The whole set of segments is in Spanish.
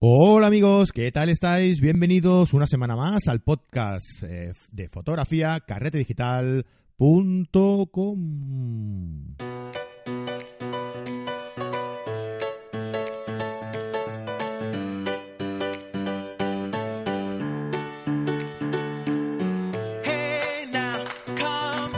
Hola amigos, ¿qué tal estáis? Bienvenidos una semana más al podcast eh, de fotografía carretedigital.com.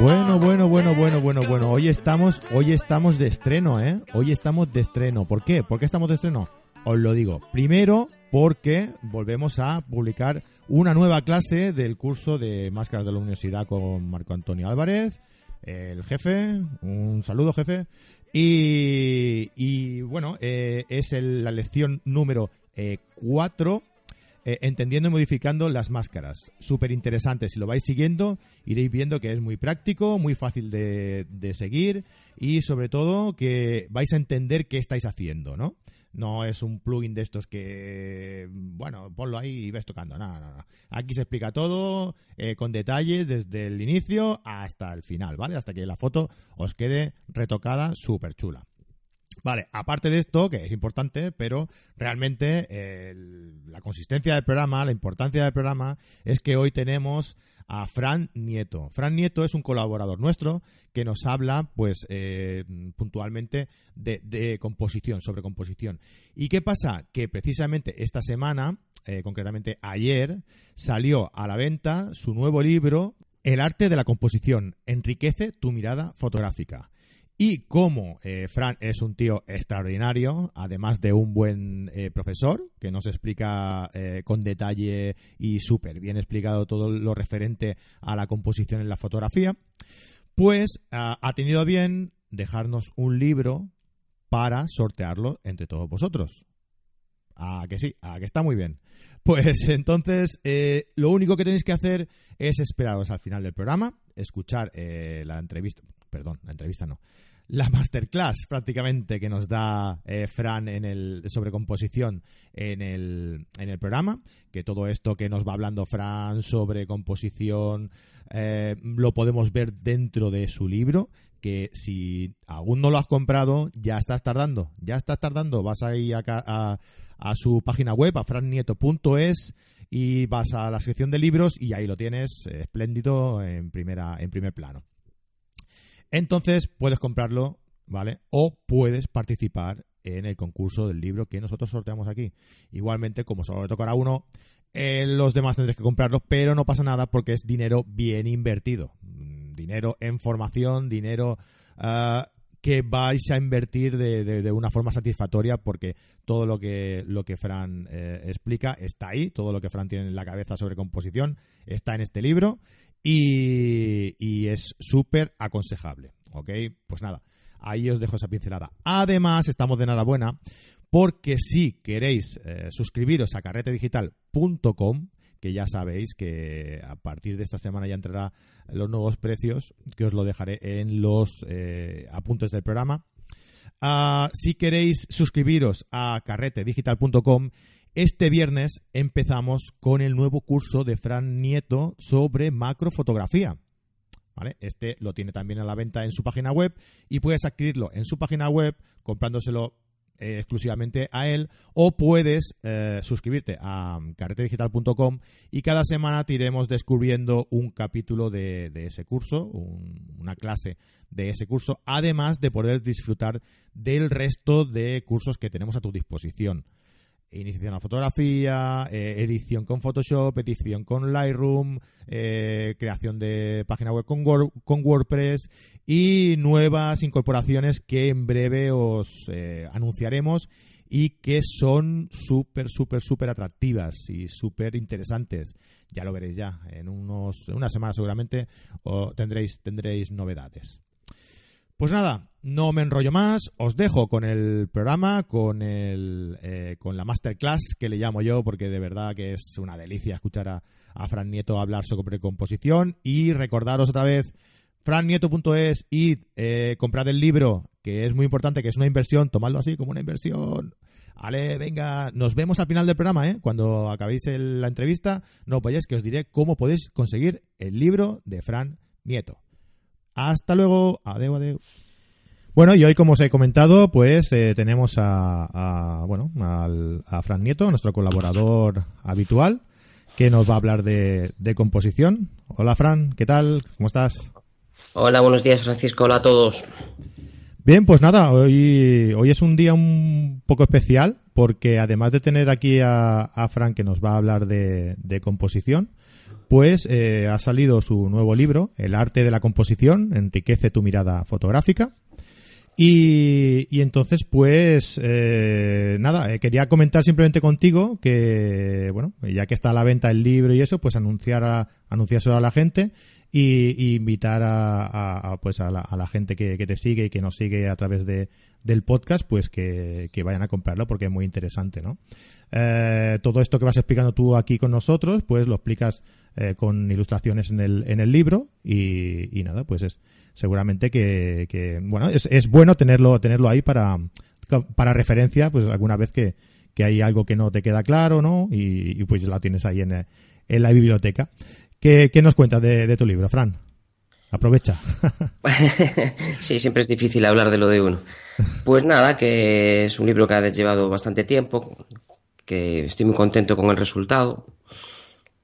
Bueno, bueno, bueno, bueno, bueno, bueno. Hoy estamos, hoy estamos de estreno, ¿eh? Hoy estamos de estreno. ¿Por qué? ¿Por qué estamos de estreno? Os lo digo. Primero, porque volvemos a publicar una nueva clase del curso de máscaras de la universidad con Marco Antonio Álvarez, el jefe. Un saludo, jefe. Y, y bueno, eh, es la lección número 4 eh, entendiendo y modificando las máscaras. Súper interesante. Si lo vais siguiendo, iréis viendo que es muy práctico, muy fácil de, de seguir y sobre todo que vais a entender qué estáis haciendo, ¿no? No es un plugin de estos que, bueno, ponlo ahí y ves tocando. No, no, no. Aquí se explica todo eh, con detalle desde el inicio hasta el final, ¿vale? Hasta que la foto os quede retocada súper chula. Vale, aparte de esto, que es importante, pero realmente eh, la consistencia del programa, la importancia del programa, es que hoy tenemos a Fran Nieto. Fran Nieto es un colaborador nuestro que nos habla, pues, eh, puntualmente de, composición, sobre composición. ¿Y qué pasa? Que precisamente esta semana, eh, concretamente ayer, salió a la venta su nuevo libro, El arte de la composición, enriquece tu mirada fotográfica. Y como eh, Fran es un tío extraordinario, además de un buen eh, profesor, que nos explica eh, con detalle y súper bien explicado todo lo referente a la composición en la fotografía, pues ah, ha tenido bien dejarnos un libro para sortearlo entre todos vosotros. A que sí, a que está muy bien. Pues entonces, eh, lo único que tenéis que hacer es esperaros al final del programa, escuchar eh, la entrevista, perdón, la entrevista no, la masterclass prácticamente que nos da eh, Fran en el, sobre composición en el, en el programa, que todo esto que nos va hablando Fran sobre composición eh, lo podemos ver dentro de su libro, que si aún no lo has comprado, ya estás tardando, ya estás tardando, vas ahí a, a, a su página web, a frannieto.es y vas a la sección de libros y ahí lo tienes eh, espléndido en, primera, en primer plano. Entonces puedes comprarlo, ¿vale? O puedes participar en el concurso del libro que nosotros sorteamos aquí. Igualmente, como solo le tocará uno, eh, los demás tendréis que comprarlos, pero no pasa nada porque es dinero bien invertido. Mm, Dinero en formación, dinero ah, que vais a invertir de, de- de una forma satisfactoria porque todo lo que, lo que Fran eh, explica está ahí, todo lo que Fran tiene en la cabeza sobre composición está en este libro y, es súper aconsejable, ¿ok? Pues nada, ahí os dejo esa pincelada. Además, estamos de enhorabuena porque si queréis eh, suscribiros a carretedigital.com, que ya sabéis que a partir de esta semana ya entrará los nuevos precios, que os lo dejaré en los eh, apuntes del programa. Ah, si queréis suscribiros a carretedigital.com, este viernes empezamos con el nuevo curso de Fran Nieto sobre macrofotografía. Este lo tiene también a la venta en su página web y puedes adquirirlo en su página web comprándoselo eh, exclusivamente a él o puedes eh, suscribirte a carretedigital.com y cada semana te iremos descubriendo un capítulo de, ese curso, un- una clase de ese curso, además de poder disfrutar del resto de cursos que tenemos a tu disposición. Iniciación a fotografía, eh, edición con Photoshop, edición con Lightroom, eh, creación de página web con, Word- con WordPress y nuevas incorporaciones que en breve os eh, anunciaremos y que son súper, súper, súper atractivas y súper interesantes. Ya lo veréis ya. En unos, en una semana seguramente tendréis, tendréis novedades. Pues nada, no me enrollo más, os dejo con el programa, con el con la masterclass que le llamo yo, porque de verdad que es una delicia escuchar a, a Fran Nieto hablar sobre composición y recordaros otra vez frannieto.es y eh, comprad el libro, que es muy importante, que es una inversión, tomadlo así como una inversión. Vale, venga, nos vemos al final del programa, ¿eh? Cuando acabéis la entrevista, no vayáis que os diré cómo podéis conseguir el libro de Fran Nieto. Hasta luego. Adeu, adeu. Bueno, y hoy, como os he comentado, pues eh, tenemos a, bueno, al, a Fran Nieto, nuestro colaborador habitual, que nos va a hablar de, de composición. Hola, Fran, ¿qué tal? ¿Cómo estás? Hola, buenos días, Francisco. Hola a todos. Bien, pues nada, hoy, hoy es un día un poco especial porque además de tener aquí a, a Fran que nos va a hablar de, de composición, pues eh, ha salido su nuevo libro, El arte de la composición, enriquece tu mirada fotográfica. Y, entonces, pues, eh, nada, eh, quería comentar simplemente contigo que, bueno, ya que está a la venta el libro y eso, pues anunciar a, a la gente y, y invitar a, a- pues a la, a la gente que, te sigue y que nos sigue a través de, del podcast, pues que, que vayan a comprarlo porque es muy interesante, ¿no? Eh, todo esto que vas explicando tú aquí con nosotros, pues lo explicas eh, con ilustraciones en el, en el libro y, y nada, pues es seguramente que, que, bueno, es, es bueno tenerlo, tenerlo ahí para, para referencia, pues alguna vez que, que hay algo que no te queda claro, ¿no? Y, y pues la tienes ahí en, en la biblioteca. ¿Qué, qué nos cuentas de, de tu libro, Fran? Aprovecha. sí, siempre es difícil hablar de lo de uno. Pues nada, que es un libro que ha llevado bastante tiempo, que estoy muy contento con el resultado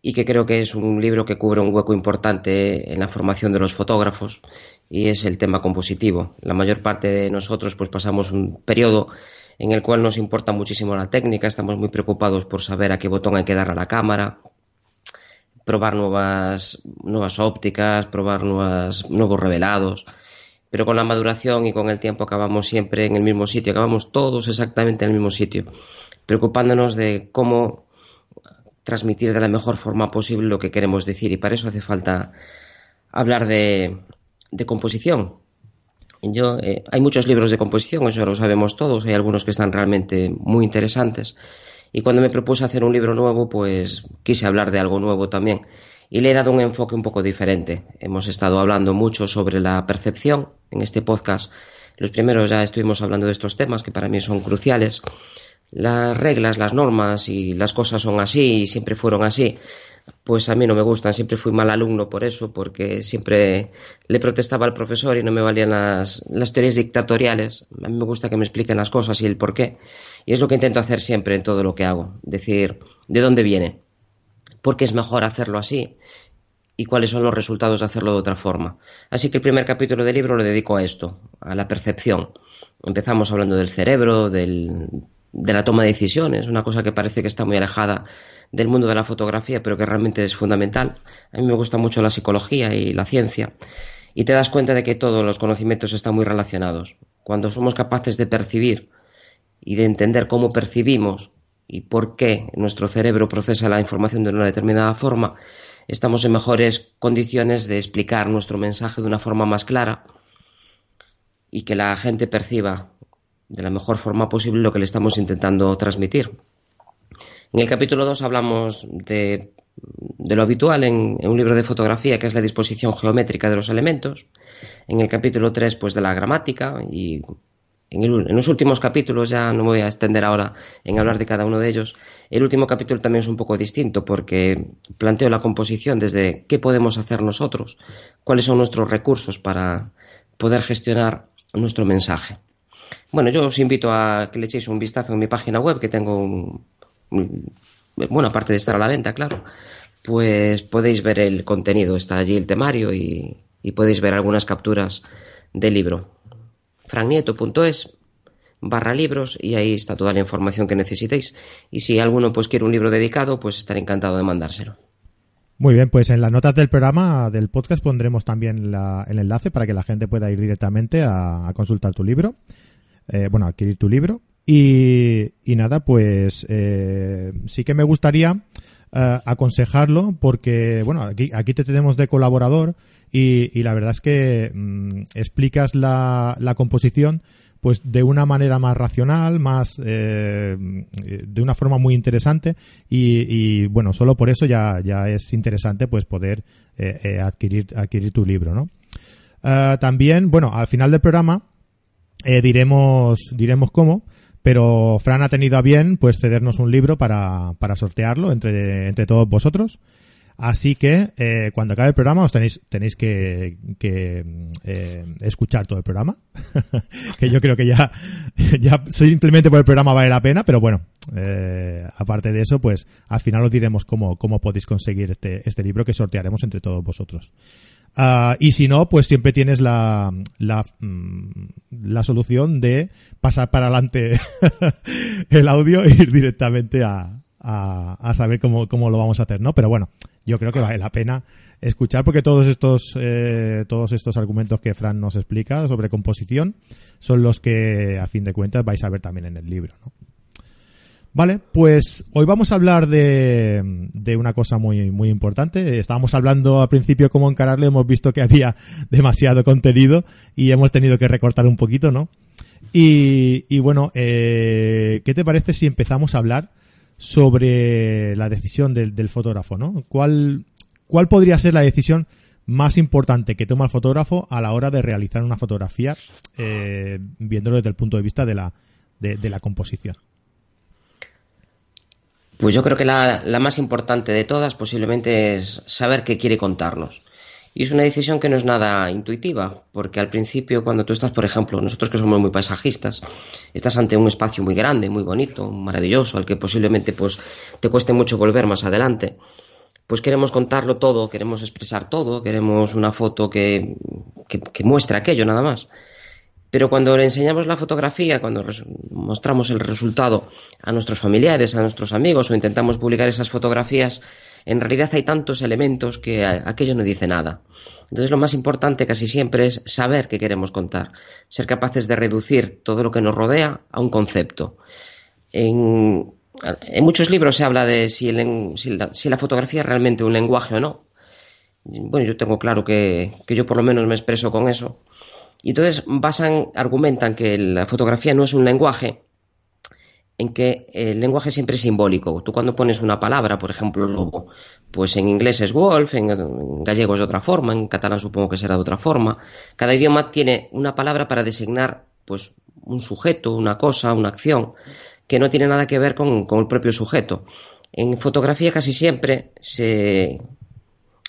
y que creo que es un libro que cubre un hueco importante en la formación de los fotógrafos y es el tema compositivo. La mayor parte de nosotros pues pasamos un periodo en el cual nos importa muchísimo la técnica, estamos muy preocupados por saber a qué botón hay que dar a la cámara, probar nuevas, nuevas ópticas, probar nuevas, nuevos revelados. Pero con la maduración y con el tiempo acabamos siempre en el mismo sitio, acabamos todos exactamente en el mismo sitio, preocupándonos de cómo transmitir de la mejor forma posible lo que queremos decir. Y para eso hace falta hablar de, de composición. Yo, eh, hay muchos libros de composición, eso lo sabemos todos, hay algunos que están realmente muy interesantes. Y cuando me propuse hacer un libro nuevo, pues quise hablar de algo nuevo también. Y le he dado un enfoque un poco diferente. Hemos estado hablando mucho sobre la percepción en este podcast. Los primeros ya estuvimos hablando de estos temas que para mí son cruciales. Las reglas, las normas y las cosas son así y siempre fueron así. Pues a mí no me gustan, siempre fui mal alumno por eso, porque siempre le protestaba al profesor y no me valían las, teorías dictatoriales. A mí me gusta que me expliquen las cosas y el por qué. Y es lo que intento hacer siempre en todo lo que hago. Decir, ¿de dónde viene? ¿Por qué es mejor hacerlo así? ¿Y cuáles son los resultados de hacerlo de otra forma? Así que el primer capítulo del libro lo dedico a esto, a la percepción. Empezamos hablando del cerebro, del, de la toma de decisiones, una cosa que parece que está muy alejada del mundo de la fotografía, pero que realmente es fundamental. A mí me gusta mucho la psicología y la ciencia. Y te das cuenta de que todos los conocimientos están muy relacionados. Cuando somos capaces de percibir y de entender cómo percibimos y por qué nuestro cerebro procesa la información de una determinada forma, estamos en mejores condiciones de explicar nuestro mensaje de una forma más clara y que la gente perciba de la mejor forma posible lo que le estamos intentando transmitir. En el capítulo 2 hablamos de, de lo habitual en, un libro de fotografía, que es la disposición geométrica de los elementos. En el capítulo 3, pues de la gramática. Y en, en, los últimos capítulos, ya no me voy a extender ahora en hablar de cada uno de ellos. El último capítulo también es un poco distinto porque planteo la composición desde qué podemos hacer nosotros, cuáles son nuestros recursos para poder gestionar nuestro mensaje. Bueno, yo os invito a que le echéis un vistazo en mi página web, que tengo un, bueno, aparte de estar a la venta, claro, pues podéis ver el contenido, está allí el temario y, podéis ver algunas capturas del libro. frannieto.es barra libros y ahí está toda la información que necesitéis. Y si alguno pues quiere un libro dedicado, pues estaré encantado de mandárselo. Muy bien, pues en las notas del programa del podcast pondremos también la, el enlace para que la gente pueda ir directamente a consultar tu libro, eh, bueno, adquirir tu libro. Y, nada, pues eh, sí que me gustaría eh, aconsejarlo porque, bueno, aquí, aquí te tenemos de colaborador y, la verdad es que mmm, explicas la, la composición pues de una manera más racional, más de una forma muy interesante y, bueno, solo por eso ya, ya es interesante pues poder adquirir, adquirir tu libro, ¿no? También, bueno, al final del programa eh, diremos, diremos cómo, pero Fran ha tenido a bien pues cedernos un libro para, para sortearlo entre, entre todos vosotros. Así que eh, cuando acabe el programa os tenéis, tenéis que, eh, escuchar todo el programa. que yo creo que ya, ya simplemente por el programa vale la pena, pero bueno, eh, aparte de eso, pues al final os diremos cómo, cómo podéis conseguir este, este libro que sortearemos entre todos vosotros. Ah, y si no, pues siempre tienes la, la, mm, solución de pasar para adelante el audio e ir directamente a, a, saber cómo, cómo, lo vamos a hacer, ¿no? Pero bueno, yo creo que vale la pena escuchar porque todos estos, eh, todos estos argumentos que Fran nos explica sobre composición son los que, a fin de cuentas, vais a ver también en el libro, ¿no? Vale, pues hoy vamos a hablar de, de, una cosa muy, muy importante. Estábamos hablando al principio cómo encararlo, hemos visto que había demasiado contenido y hemos tenido que recortar un poquito, ¿no? Y, y bueno, eh, ¿qué te parece si empezamos a hablar sobre la decisión del, fotógrafo, ¿no? ¿Cuál, ¿Cuál podría ser la decisión más importante que toma el fotógrafo a la hora de realizar una fotografía, eh, viéndolo desde el punto de vista de la, de, la composición? Pues yo creo que la, la, más importante de todas posiblemente es saber qué quiere contarnos. Y es una decisión que no es nada intuitiva, porque al principio cuando tú estás, por ejemplo, nosotros que somos muy paisajistas, estás ante un espacio muy grande, muy bonito, maravilloso, al que posiblemente pues te cueste mucho volver más adelante, pues queremos contarlo todo, queremos expresar todo, queremos una foto que, que, muestre aquello nada más. Pero cuando le enseñamos la fotografía, cuando mostramos el resultado a nuestros familiares, a nuestros amigos o intentamos publicar esas fotografías, en realidad hay tantos elementos que aquello no dice nada. Entonces lo más importante casi siempre es saber qué queremos contar, ser capaces de reducir todo lo que nos rodea a un concepto. En, muchos libros se habla de si, la, fotografía es realmente un lenguaje o no. Bueno, yo tengo claro que, que yo por lo menos me expreso con eso. Y entonces basan, argumentan que la fotografía no es un lenguaje, en que el lenguaje siempre es simbólico. Tú cuando pones una palabra, por ejemplo, lobo, pues en inglés es wolf, en, gallego es de otra forma, en catalán supongo que será de otra forma. Cada idioma tiene una palabra para designar pues un sujeto, una cosa, una acción, que no tiene nada que ver con el propio sujeto. En fotografía casi siempre se,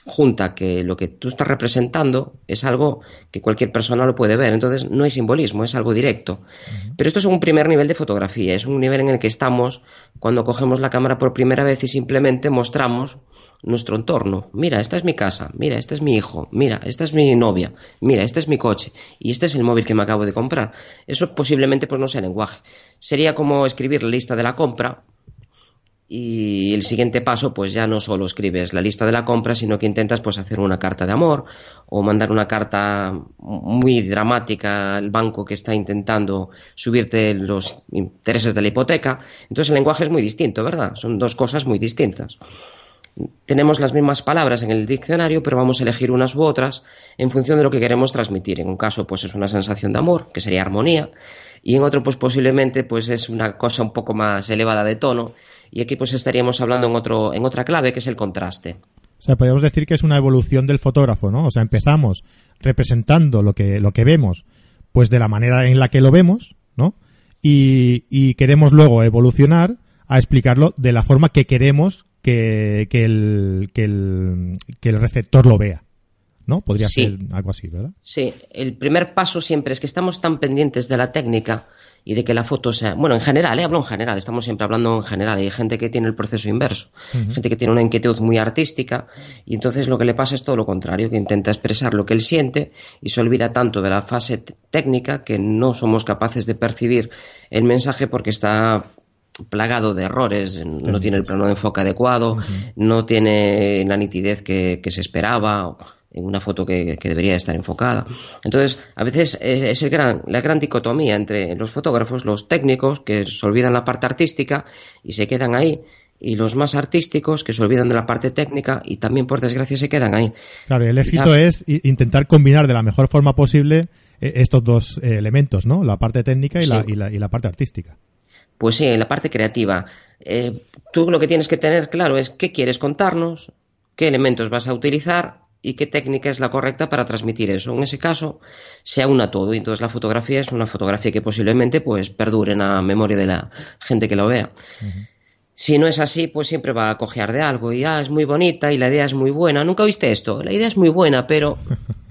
junta que lo que tú estás representando es algo que cualquier persona lo puede ver. Entonces no hay simbolismo, es algo directo. Pero esto es un primer nivel de fotografía, es un nivel en el que estamos cuando cogemos la cámara por primera vez y simplemente mostramos nuestro entorno. Mira, esta es mi casa, mira, este es mi hijo, mira, esta es mi novia, mira, este es mi coche y este es el móvil que me acabo de comprar. Eso posiblemente pues no sea lenguaje. Sería como escribir la lista de la compra y el siguiente paso pues ya no solo escribes la lista de la compra sino que intentas pues hacer una carta de amor o mandar una carta muy dramática al banco que está intentando subirte los intereses de la hipoteca. Entonces el lenguaje es muy distinto verdad son dos cosas muy distintas. Tenemos las mismas palabras en el diccionario, pero vamos a elegir unas u otras en función de lo que queremos transmitir. En un caso, pues es una sensación de amor, que sería armonía, y en otro, pues posiblemente, pues es una cosa un poco más elevada de tono, y aquí pues estaríamos hablando en, otro, en otra clave que es el contraste. O sea, podríamos decir que es una evolución del fotógrafo, ¿no? O sea, empezamos representando lo que, lo que vemos, pues de la manera en la que lo vemos, ¿no? Y, y queremos luego evolucionar a explicarlo de la forma que queremos que, que, el, que, el, que el receptor lo vea. ¿no? Podría ser algo así, ¿verdad? Sí, el primer paso siempre es que estamos tan pendientes de la técnica y de que la foto sea, bueno, en general, ¿eh? hablo en general, estamos siempre hablando en general, hay gente que tiene el proceso inverso, gente que tiene una inquietud muy artística y entonces lo que le pasa es todo lo contrario, que intenta expresar lo que él siente y se olvida tanto de la fase técnica que no somos capaces de percibir el mensaje porque está plagado de errores, no tiene el plano de enfoque adecuado, no tiene la nitidez que, que se esperaba, en una foto que, debería estar enfocada. Entonces, a veces eh, es el gran, la gran dicotomía entre los fotógrafos, los técnicos, que se olvidan la parte artística y se quedan ahí, y los más artísticos, que se olvidan de la parte técnica y también, por desgracia, se quedan ahí. Claro, el éxito es intentar combinar de la mejor forma posible eh, estos dos eh, elementos, ¿no? La parte técnica y, la, y, la, y la parte artística. Pues sí, la parte creativa. tú lo que tienes que tener claro es qué quieres contarnos, qué elementos vas a utilizar y qué técnica es la correcta para transmitir eso. En ese caso, se aúna todo y entonces la fotografía es una fotografía que posiblemente pues perdure en la memoria de la gente que lo vea. Si no es así, pues siempre va a cojear de algo. Y ah, es muy bonita y la idea es muy buena. ¿Nunca oíste esto? La idea es muy buena, pero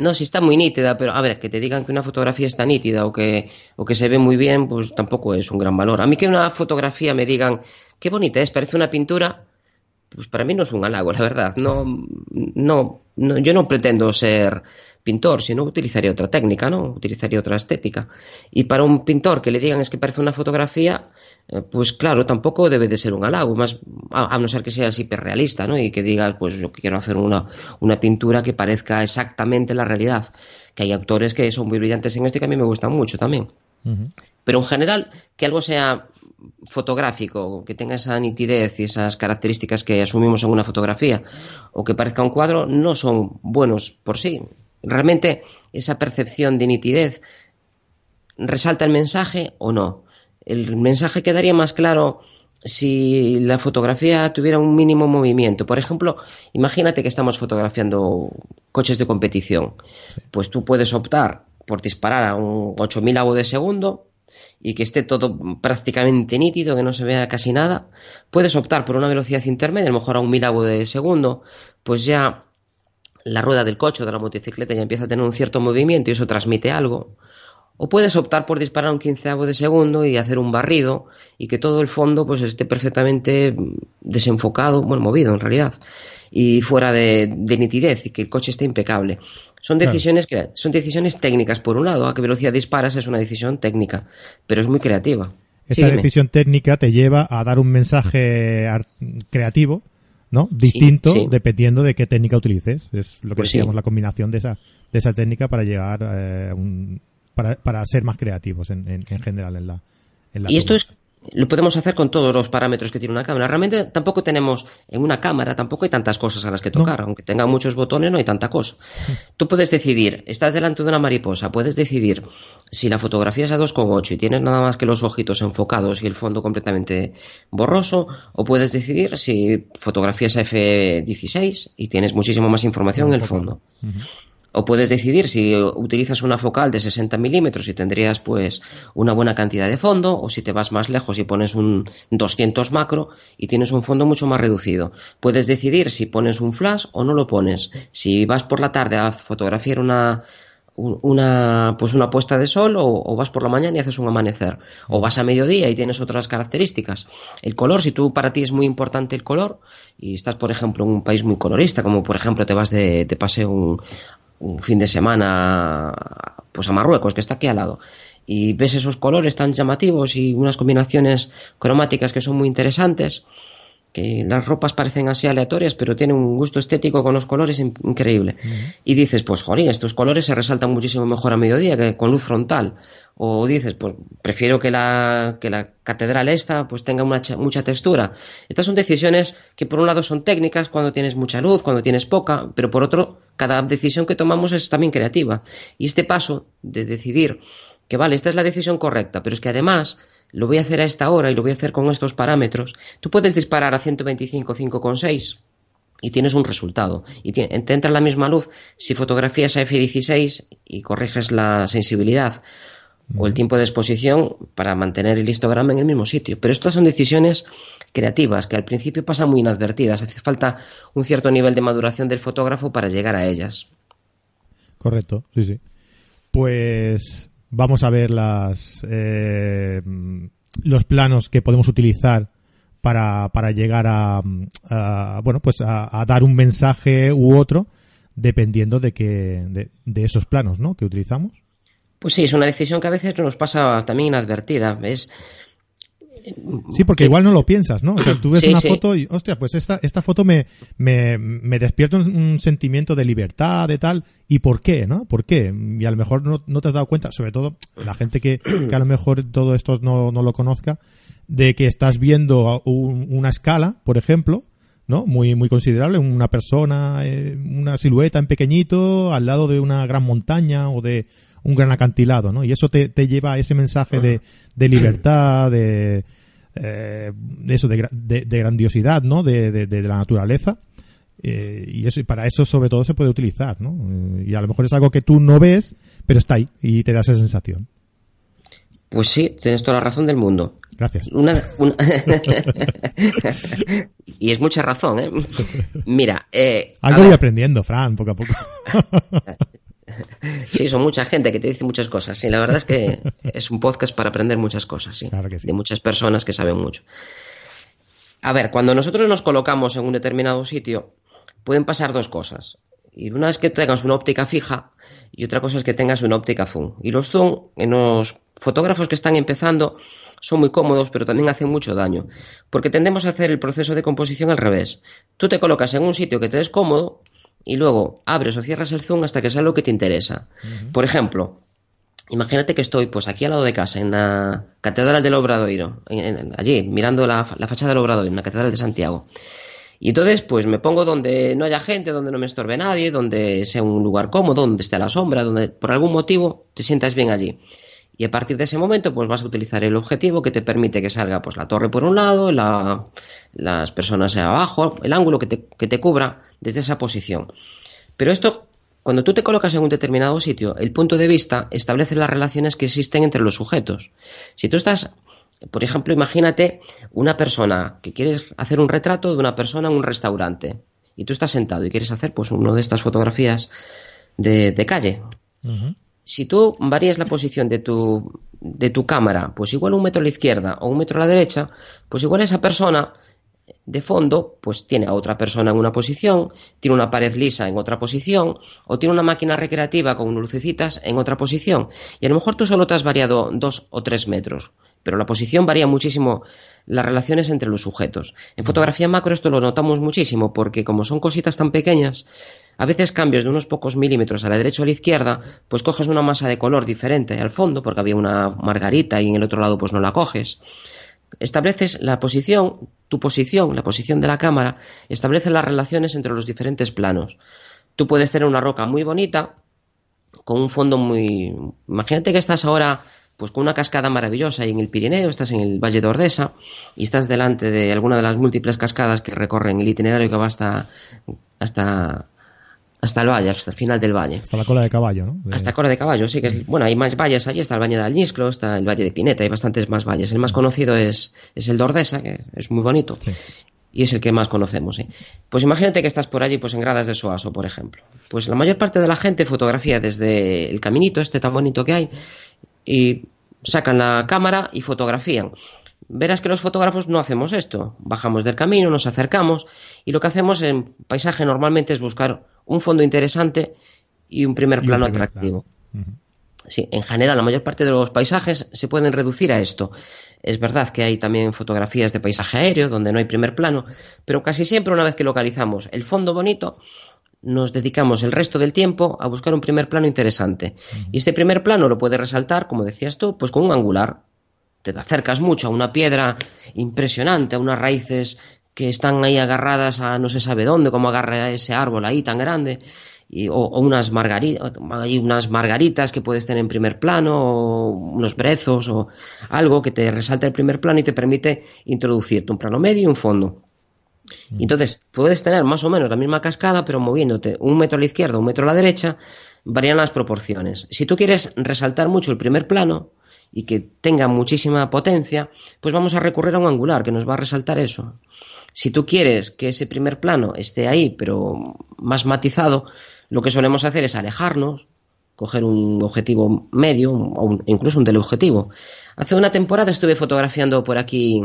No, si está muy nítida, pero a ver, que te digan que una fotografía está nítida o que, o que se ve muy bien, pues tampoco es un gran valor. A mí que una fotografía me digan, qué bonita es, parece una pintura, pues para mí no es un halago, la verdad. No, no, no yo no pretendo ser pintor, sino utilizaría otra técnica, ¿no? Utilizaría otra estética. Y para un pintor que le digan es que parece una fotografía, eh, pues claro, tampoco debe de ser un halago, más a, no ser que seas hiperrealista, ¿no? Y que digas, pues yo quiero hacer una, una pintura que parezca exactamente la realidad. Que hay actores que son muy brillantes en esto y que a mí me gustan mucho también. Pero en general, que algo sea fotográfico, que tenga esa nitidez y esas características que asumimos en una fotografía, o que parezca un cuadro, no son buenos por sí. Realmente esa percepción de nitidez resalta el mensaje o no el mensaje quedaría más claro si la fotografía tuviera un mínimo movimiento. Por ejemplo, imagínate que estamos fotografiando coches de competición. Pues tú puedes optar por disparar a un 8000 avos de segundo y que esté todo prácticamente nítido, que no se vea casi nada. Puedes optar por una velocidad intermedia, a lo mejor a un 1000 avos de segundo, pues ya la rueda del coche o de la motocicleta ya empieza a tener un cierto movimiento y eso transmite algo. O puedes optar por disparar un quinceavo de segundo y hacer un barrido y que todo el fondo pues esté perfectamente desenfocado, bueno, movido en realidad, y fuera de, nitidez y que el coche esté impecable. Son decisiones, son decisiones técnicas, por un lado, a qué velocidad disparas es una decisión técnica, pero es muy creativa. Esa decisión técnica te lleva a dar un mensaje creativo, ¿no? Distinto dependiendo de qué técnica utilices. Es lo que pues decíamos, la combinación de esa, de esa técnica para llegar eh, a un para, para ser más creativos en, en, general en la, en la Y esto es lo podemos hacer con todos los parámetros que tiene una cámara. Realmente tampoco tenemos en una cámara, tampoco hay tantas cosas a las que tocar. Aunque tenga muchos botones, no hay tanta cosa. Tú puedes decidir, estás delante de una mariposa, puedes decidir si la fotografía es a 2,8 y tienes nada más que los ojitos enfocados y el fondo completamente borroso, o puedes decidir si fotografías a F16 y tienes muchísimo más información en el fondo. O puedes decidir si utilizas una focal de 60 milímetros y tendrías pues una buena cantidad de fondo, o si te vas más lejos y pones un 200 macro y tienes un fondo mucho más reducido. Puedes decidir si pones un flash o no lo pones. Si vas por la tarde a fotografiar una una pues una puesta de sol o, vas por la mañana y haces un amanecer o vas a mediodía y tienes otras características el color si tú para ti es muy importante el color y estás por ejemplo en un país muy colorista como por ejemplo te vas de, de paseo un fin de semana pues a Marruecos, que está aquí al lado, y ves esos colores tan llamativos y unas combinaciones cromáticas que son muy interesantes, que las ropas parecen así aleatorias, pero tienen un gusto estético con los colores increíble. Y dices, pues joder, estos colores se resaltan muchísimo mejor a mediodía que con luz frontal. O dices, pues prefiero que la, que la catedral esta pues tenga mucha textura. Estas son decisiones que por un lado son técnicas cuando tienes mucha luz, cuando tienes poca, pero por otro, cada decisión que tomamos es también creativa. Y este paso de decidir que vale, esta es la decisión correcta, pero es que además lo voy a hacer a esta hora y lo voy a hacer con estos parámetros, tú puedes disparar a 125 5,6 y tienes un resultado. Y te, entra la misma luz si fotografías a F16 y corriges la sensibilidad o el tiempo de exposición para mantener el histograma en el mismo sitio. Pero estas son decisiones creativas que al principio pasan muy inadvertidas. Hace falta un cierto nivel de maduración del fotógrafo para llegar a ellas. Correcto, sí, sí. Pues vamos a ver las eh, los planos que podemos utilizar para, para llegar a, bueno pues a, dar un mensaje u otro dependiendo de que de, esos planos ¿no? que utilizamos pues sí es una decisión que a veces nos pasa también inadvertida es Sí, porque igual no lo piensas, ¿no? O sea, tú ves una foto y, hostia, pues esta, esta foto me, me, me despierta un, sentimiento de libertad, de tal. ¿Y por qué, no? ¿Por qué? Y a lo mejor no, no te has dado cuenta, sobre todo la gente que, que a lo mejor todo esto no, no lo conozca, de que estás viendo una escala, por ejemplo, ¿no? Muy, muy considerable, una persona, eh, una silueta en pequeñito al lado de una gran montaña o de un gran acantilado, ¿no? Y eso te, te lleva a ese mensaje de, de libertad, de, eh, eso, de, de, grandiosidad, ¿no? De, de la naturaleza. Eh, y eso y para eso sobre todo se puede utilizar, ¿no? y a lo mejor es algo que tú no ves, pero está ahí y te da esa sensación. Pues sí, tienes toda la razón del mundo. Gracias. y es mucha razón, ¿eh? Mira. Eh, Algo voy aprendiendo, Fran, poco a poco. sí, son mucha gente que te dice muchas cosas. Sí, la verdad es que es un podcast para aprender muchas cosas, sí. Claro que sí. De muchas personas que saben mucho. A ver, cuando nosotros nos colocamos en un determinado sitio, pueden pasar dos cosas. Y una es que tengas una óptica fija y otra cosa es que tengas una óptica zoom. Y los zoom en los fotógrafos que están empezando son muy cómodos, pero también hacen mucho daño, porque tendemos a hacer el proceso de composición al revés. Tú te colocas en un sitio que te des cómodo y luego abres o cierras el zoom hasta que sea lo que te interesa. Por ejemplo, imagínate que estoy pues aquí al lado de casa, en la Catedral del Obradoiro, allí, mirando la, la fachada del Obradoiro, en la Catedral de Santiago. Y entonces, pues me pongo donde no haya gente, donde no me estorbe nadie, donde sea un lugar cómodo, donde esté la sombra, donde por algún motivo te sientas bien allí. Y a partir de ese momento, pues vas a utilizar el objetivo que te permite que salga pues la torre por un lado, las personas abajo, el ángulo que te, que te cubra desde esa posición. Pero esto, cuando tú te colocas en un determinado sitio, el punto de vista establece las relaciones que existen entre los sujetos. Si tú estás por ejemplo, imagínate una persona que quieres hacer un retrato de una persona en un restaurante y tú estás sentado y quieres hacer pues una de estas fotografías de, calle. Si tú varías la posición de tu, de tu cámara, pues igual un metro a la izquierda o un metro a la derecha, pues igual esa persona de fondo, pues tiene a otra persona en una posición, tiene una pared lisa en otra posición, o tiene una máquina recreativa con lucecitas en otra posición. Y a lo mejor tú solo te has variado dos o tres metros pero la posición varía muchísimo las relaciones entre los sujetos. En fotografía macro esto lo notamos muchísimo porque como son cositas tan pequeñas, a veces cambios de unos pocos milímetros a la derecha o a la izquierda, pues coges una masa de color diferente al fondo porque había una margarita y en el otro lado pues no la coges. Estableces la posición, tu posición, la posición de la cámara, establece las relaciones entre los diferentes planos. Tú puedes tener una roca muy bonita con un fondo muy... Imagínate que estás ahora pues con una cascada maravillosa y en el Pirineo, estás en el Valle de Ordesa y estás delante de alguna de las múltiples cascadas que recorren el itinerario que va hasta hasta hasta el valle, hasta el final del valle. Hasta la cola de caballo, ¿no? Hasta la cola de caballo, sí que bueno, hay más valles allí, está el Valle de Alnisclo, está el Valle de Pineta, hay bastantes más valles. El más conocido es, es el de Ordesa, que es muy bonito. Y es el que más conocemos. ¿eh? Pues imagínate que estás por allí, pues en Gradas de Soaso, por ejemplo. Pues la mayor parte de la gente fotografía desde el caminito este tan bonito que hay y sacan la cámara y fotografían. Verás que los fotógrafos no hacemos esto. Bajamos del camino, nos acercamos y lo que hacemos en paisaje normalmente es buscar un fondo interesante y un primer plano atractivo. Sí, en general la mayor parte de los paisajes se pueden reducir a esto. Es verdad que hay también fotografías de paisaje aéreo donde no hay primer plano, pero casi siempre una vez que localizamos el fondo bonito, nos dedicamos el resto del tiempo a buscar un primer plano interesante. Y este primer plano lo puedes resaltar, como decías tú, pues con un angular. Te acercas mucho a una piedra impresionante, a unas raíces que están ahí agarradas a no se sabe dónde, como agarra ese árbol ahí tan grande, y, o, unas, margaritas, hay unas margaritas que puedes tener en primer plano, o unos brezos, o algo que te resalta el primer plano y te permite introducirte un plano medio y un fondo. Entonces, puedes tener más o menos la misma cascada, pero moviéndote un metro a la izquierda, un metro a la derecha, varían las proporciones. Si tú quieres resaltar mucho el primer plano y que tenga muchísima potencia, pues vamos a recurrir a un angular que nos va a resaltar eso. Si tú quieres que ese primer plano esté ahí, pero más matizado, lo que solemos hacer es alejarnos, coger un objetivo medio o incluso un teleobjetivo. Hace una temporada estuve fotografiando por aquí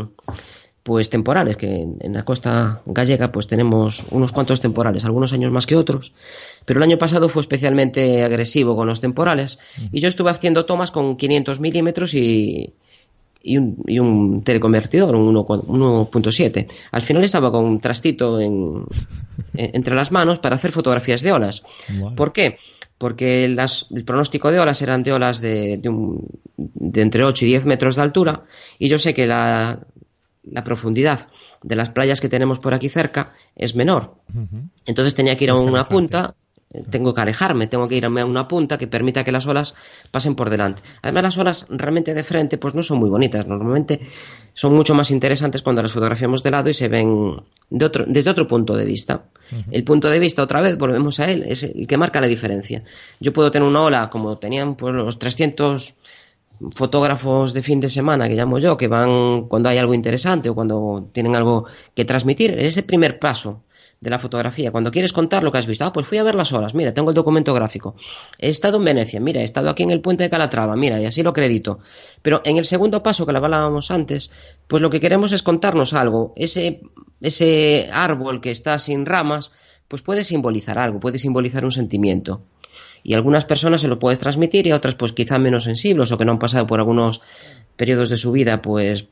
pues temporales, que en la costa gallega pues tenemos unos cuantos temporales, algunos años más que otros, pero el año pasado fue especialmente agresivo con los temporales y yo estuve haciendo tomas con 500 milímetros y, y, un, y un teleconvertidor, un 1.7. Al final estaba con un trastito en, entre las manos para hacer fotografías de olas. ¿Por qué? Porque las, el pronóstico de olas eran de olas de, de, un, de entre 8 y 10 metros de altura y yo sé que la, la profundidad de las playas que tenemos por aquí cerca es menor. Entonces tenía que ir a una punta, tengo que alejarme, tengo que ir a una punta que permita que las olas pasen por delante. Además las olas realmente de frente pues no son muy bonitas, normalmente son mucho más interesantes cuando las fotografiamos de lado y se ven de otro, desde otro punto de vista. El punto de vista, otra vez, volvemos a él, es el que marca la diferencia. Yo puedo tener una ola como tenían pues, los 300 fotógrafos de fin de semana, que llamo yo, que van cuando hay algo interesante o cuando tienen algo que transmitir, es ese primer paso de la fotografía. Cuando quieres contar lo que has visto, ah, pues fui a ver las horas, mira, tengo el documento gráfico. He estado en Venecia, mira, he estado aquí en el puente de Calatrava, mira, y así lo acredito. Pero en el segundo paso que lo hablábamos antes, pues lo que queremos es contarnos algo. Ese, ese árbol que está sin ramas, pues puede simbolizar algo, puede simbolizar un sentimiento. Y algunas personas se lo puedes transmitir y otras pues quizá menos sensibles o que no han pasado por algunos periodos de su vida pues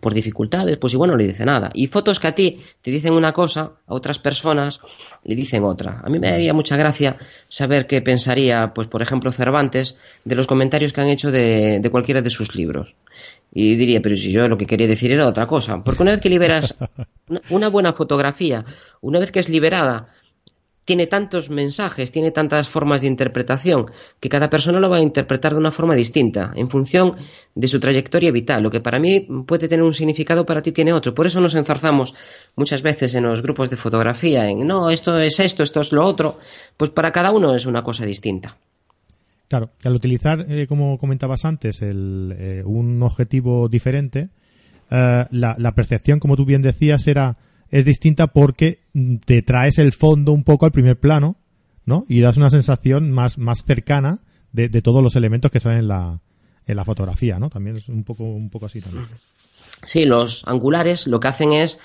por dificultades, pues igual no le dice nada. Y fotos que a ti te dicen una cosa, a otras personas le dicen otra. A mí me daría mucha gracia saber qué pensaría, pues por ejemplo, Cervantes de los comentarios que han hecho de, de cualquiera de sus libros. Y diría, pero si yo lo que quería decir era otra cosa. Porque una vez que liberas una buena fotografía, una vez que es liberada, tiene tantos mensajes, tiene tantas formas de interpretación, que cada persona lo va a interpretar de una forma distinta, en función de su trayectoria vital. Lo que para mí puede tener un significado, para ti tiene otro. Por eso nos enzarzamos muchas veces en los grupos de fotografía, en no, esto es esto, esto es lo otro. Pues para cada uno es una cosa distinta. Claro, al utilizar, eh, como comentabas antes, el, eh, un objetivo diferente, eh, la, la percepción, como tú bien decías, era es distinta porque te traes el fondo un poco al primer plano, ¿no? Y das una sensación más, más cercana de, todos los elementos que salen en la, en la fotografía, ¿no? También es un poco, un poco así también. Sí, los angulares lo que hacen es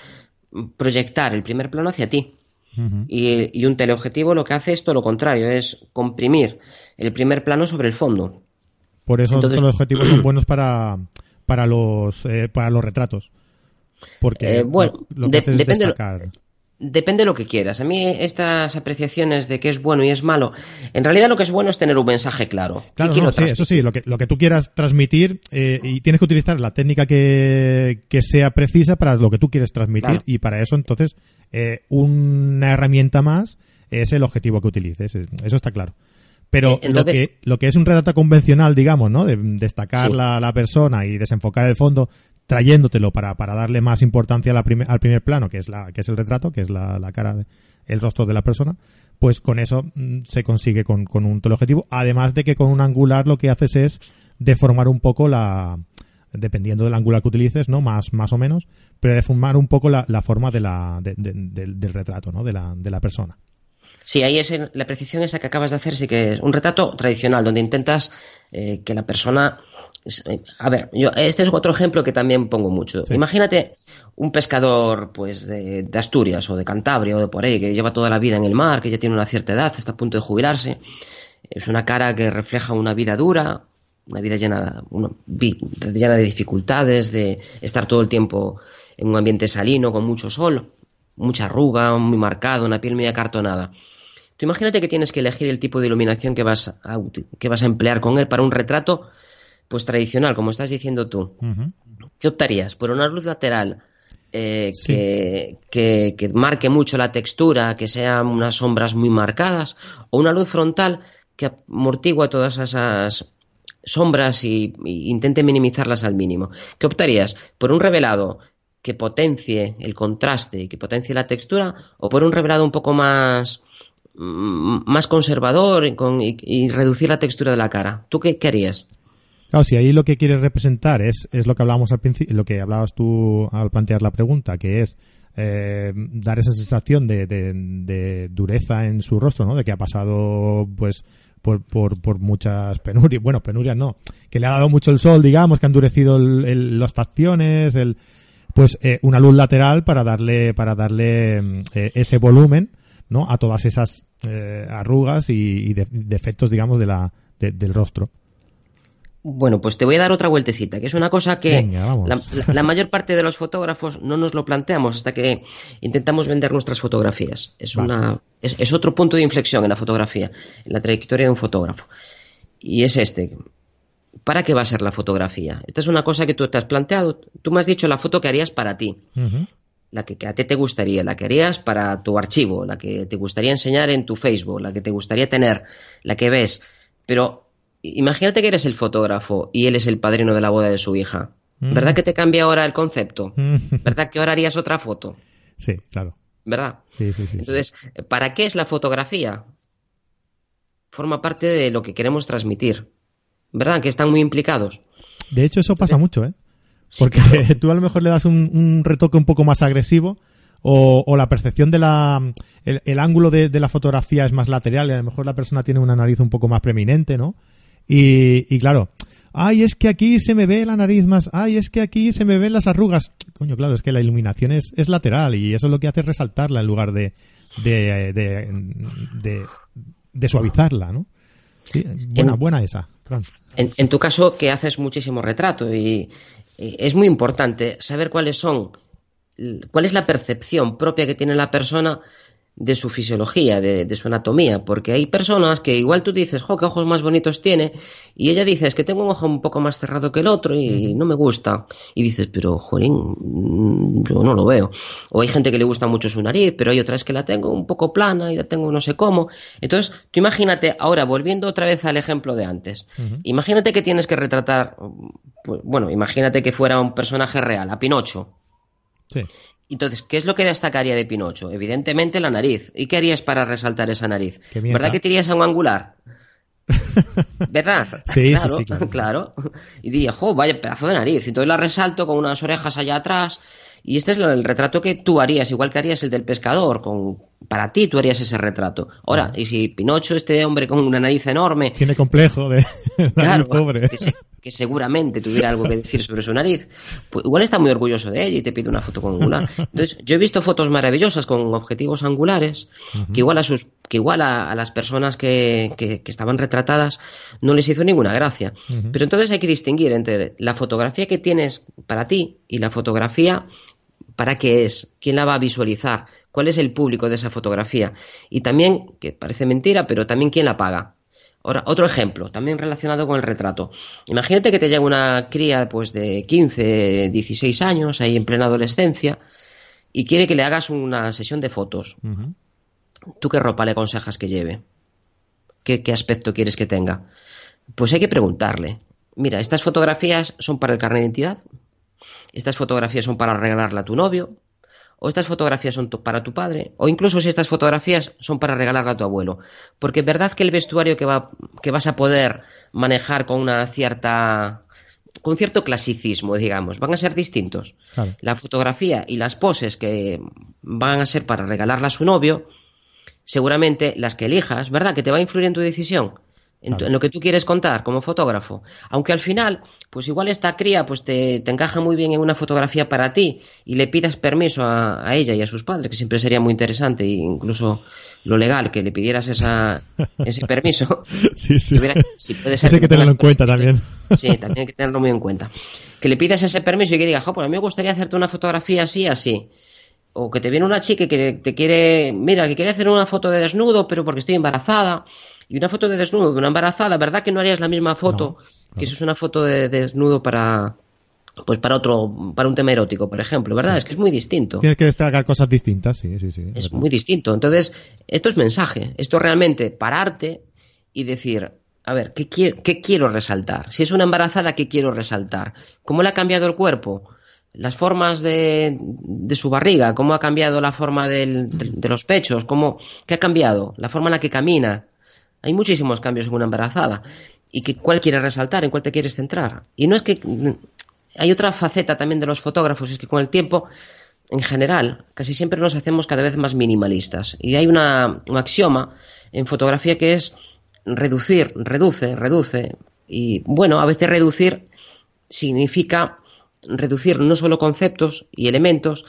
proyectar el primer plano hacia ti. y, un teleobjetivo lo que hace es todo lo contrario, es comprimir el primer plano sobre el fondo. Por eso los objetivos son buenos para, para, los, eh, para los retratos. Porque eh, bueno, depende, depende de lo que quieras. A mí estas apreciaciones de qué es bueno y es malo, en realidad lo que es bueno es tener un mensaje claro. Claro, sí, eso sí, lo que, lo que tú quieras transmitir eh, y tienes que utilizar la técnica que, sea precisa para lo que tú quieres transmitir y para eso entonces eh, una herramienta más es el objetivo que utilices. Eso está claro. Pero lo, que, lo que es un retrato convencional, digamos, ¿no? De destacar la, la, persona y desenfocar el fondo, trayéndotelo para, para darle más importancia al primer plano, que es, la, que es el retrato, que es la, cara, el rostro de la persona, pues con eso mm, se consigue con, con un teleobjetivo. Además de que con un angular lo que haces es deformar un poco la, dependiendo del angular que utilices, ¿no? Más, más o menos, pero deformar un poco la, la forma de la, del retrato, ¿no? De la, de la persona. Sí, ahí es la precisión esa que acabas de hacer, sí que es un retrato tradicional, donde intentas eh, que la persona a ver, yo, este es otro ejemplo que también pongo mucho. Imagínate un pescador pues de, Asturias o de Cantabria o de por ahí que lleva toda la vida en el mar, que ya tiene una cierta edad, está a punto de jubilarse. Es una cara que refleja una vida dura, una vida llena, llena de dificultades, de estar todo el tiempo en un ambiente salino con mucho sol, mucha arruga, muy marcado, una piel muy acartonada. Tú imagínate que tienes que elegir el tipo de iluminación que vas a, que vas a emplear con él para un retrato pues tradicional, como estás diciendo tú, ¿qué optarías? ¿Por una luz lateral eh, que, marque mucho la textura, que sean unas sombras muy marcadas, o una luz frontal que amortigua todas esas sombras y, intente minimizarlas al mínimo? ¿Qué optarías? ¿Por un revelado que potencie el contraste y que potencie la textura, o por un revelado un poco más más conservador y, reducir la textura de la cara. ¿Tú qué, qué harías? Claro, si ahí lo que quieres representar es, es lo que hablábamos al principio, lo que hablabas tú al plantear la pregunta, que es eh, dar esa sensación de, dureza en su rostro, ¿no? De que ha pasado, pues, por, muchas penurias. Bueno, penurias no. Que le ha dado mucho el sol, digamos, que ha endurecido las facciones, el, pues, eh, una luz lateral para darle, para darle mm, eh, ese volumen, ¿no? A todas esas arrugas y, defectos, digamos, de la, del rostro. Bueno, pues te voy a dar otra vueltecita, que es una cosa que la, mayor parte de los fotógrafos no nos lo planteamos hasta que intentamos vender nuestras fotografías. Es, una, es, otro punto de inflexión en la fotografía, en la trayectoria de un fotógrafo. Y es este. ¿Para qué va a ser la fotografía? Esta es una cosa que tú te has planteado. Tú me has dicho la foto que harías para ti. La que, a ti te gustaría, la que harías para tu archivo, la que te gustaría enseñar en tu Facebook, la que te gustaría tener, la que ves. Pero imagínate que eres el fotógrafo y él es el padrino de la boda de su hija. Mm. ¿Verdad que te cambia ahora el concepto? Mm. ¿Verdad que ahora harías otra foto? Sí, claro. ¿Verdad? Sí, sí, sí. Entonces, ¿para qué es la fotografía? Forma parte de lo que queremos transmitir. ¿Verdad? Que están muy implicados. De hecho, eso pasa mucho, ¿eh? Porque tú a lo mejor le das un, retoque un poco más agresivo o, la percepción de la... El, ángulo de, la fotografía es más lateral y a lo mejor la persona tiene una nariz un poco más preeminente, ¿no? Y, y claro, ay, es que aquí se me ve la nariz más, ay, es que aquí se me ven las arrugas. Coño, claro, es que la iluminación es, es lateral y eso es lo que hace resaltarla en lugar de, de, de, de, suavizarla, ¿no? buena, buena esa, En, en, tu caso, que haces muchísimo retrato y, es muy importante saber cuáles son, cuál es la percepción propia que tiene la persona de su fisiología, de, su anatomía, porque hay personas que igual tú dices, jo, qué ojos más bonitos tiene, y ella dice, es que tengo un ojo un poco más cerrado que el otro y no me gusta. Y dices, pero, jolín, mm, yo no lo veo. O hay gente que le gusta mucho su nariz, pero hay otras que la tengo un poco plana y la tengo no sé cómo. Entonces, tú imagínate, ahora, volviendo otra vez al ejemplo de antes, imagínate que tienes que retratar, pues, bueno, imagínate que fuera un personaje real, a Pinocho. Sí. Entonces, ¿qué es lo que destacaría de Pinocho? Evidentemente la nariz. ¿Y qué harías para resaltar esa nariz? ¿Verdad que te irías a un angular? ¿Verdad? Sí, claro, sí, claro. Y diría, jo, vaya pedazo de nariz. Entonces la resalto con unas orejas allá atrás. Y este es el retrato que tú harías, igual que harías el del pescador. Con, para ti tú harías ese retrato. Ahora, y si Pinocho, este hombre con una nariz enorme. Tiene complejo de. Claro, pobre que seguramente tuviera algo que decir sobre su nariz, pues igual está muy orgulloso de ella y te pide una foto con angular. Entonces, yo he visto fotos maravillosas con objetivos angulares que igual a sus que igual a, las personas que, que, estaban retratadas no les hizo ninguna gracia. Pero entonces hay que distinguir entre la fotografía que tienes para ti y la fotografía para qué es, quién la va a visualizar, cuál es el público de esa fotografía y también, que parece mentira, pero también quién la paga. Ahora, otro ejemplo, también relacionado con el retrato. Imagínate que te llega una cría pues de 15, 16 años, ahí en plena adolescencia, y quiere que le hagas una sesión de fotos. ¿Tú qué ropa le aconsejas que lleve? ¿Qué, ¿Qué aspecto quieres que tenga? Pues hay que preguntarle. Mira, estas fotografías son para el carnet de identidad. Estas fotografías son para regalarla a tu novio o estas fotografías son para tu padre, o incluso si estas fotografías son para regalarle a tu abuelo. Porque es verdad que el vestuario que, va, que vas a poder manejar con una cierta con cierto clasicismo, digamos, van a ser distintos. La fotografía y las poses que van a ser para regalarla a su novio, seguramente las que elijas, ¿verdad? Que te va a influir en tu decisión en, lo que tú quieres contar como fotógrafo. Aunque al final, pues igual esta cría pues te, encaja muy bien en una fotografía para ti y le pidas permiso a, ella y a sus padres, que siempre sería muy interesante, e incluso lo legal, que le pidieras esa, ese permiso. sí, sí. si puede ser hay que tenerlo en cuenta también. Sí, también hay que tenerlo muy en cuenta. Que le pidas ese permiso y que digas, jo, pues a mí me gustaría hacerte una fotografía así, así o que te viene una chica que te quiere, mira, que quiere hacer una foto de desnudo, pero porque estoy embarazada, y una foto de desnudo de una embarazada, ¿verdad que no harías la misma foto que si es una foto de desnudo para pues para otro para un tema erótico, por ejemplo, ¿verdad? Es que es muy distinto. Tienes que destacar cosas distintas, sí, sí, sí. Es muy distinto. Entonces, esto es mensaje, esto es realmente pararte y decir, a ver, ¿qué quiero, ¿qué quiero resaltar? Si es una embarazada, ¿qué quiero resaltar? ¿Cómo le ha cambiado el cuerpo? las formas de, de, su barriga, cómo ha cambiado la forma del, de, los pechos, cómo, qué ha cambiado, la forma en la que camina, hay muchísimos cambios en una embarazada. ¿Y que, cuál quieres resaltar? ¿En cuál te quieres centrar? Y no es que... Hay otra faceta también de los fotógrafos, es que con el tiempo, en general, casi siempre nos hacemos cada vez más minimalistas. Y hay una, un axioma en fotografía que es reducir, reduce, reduce. Y bueno, a veces reducir significa reducir no solo conceptos y elementos,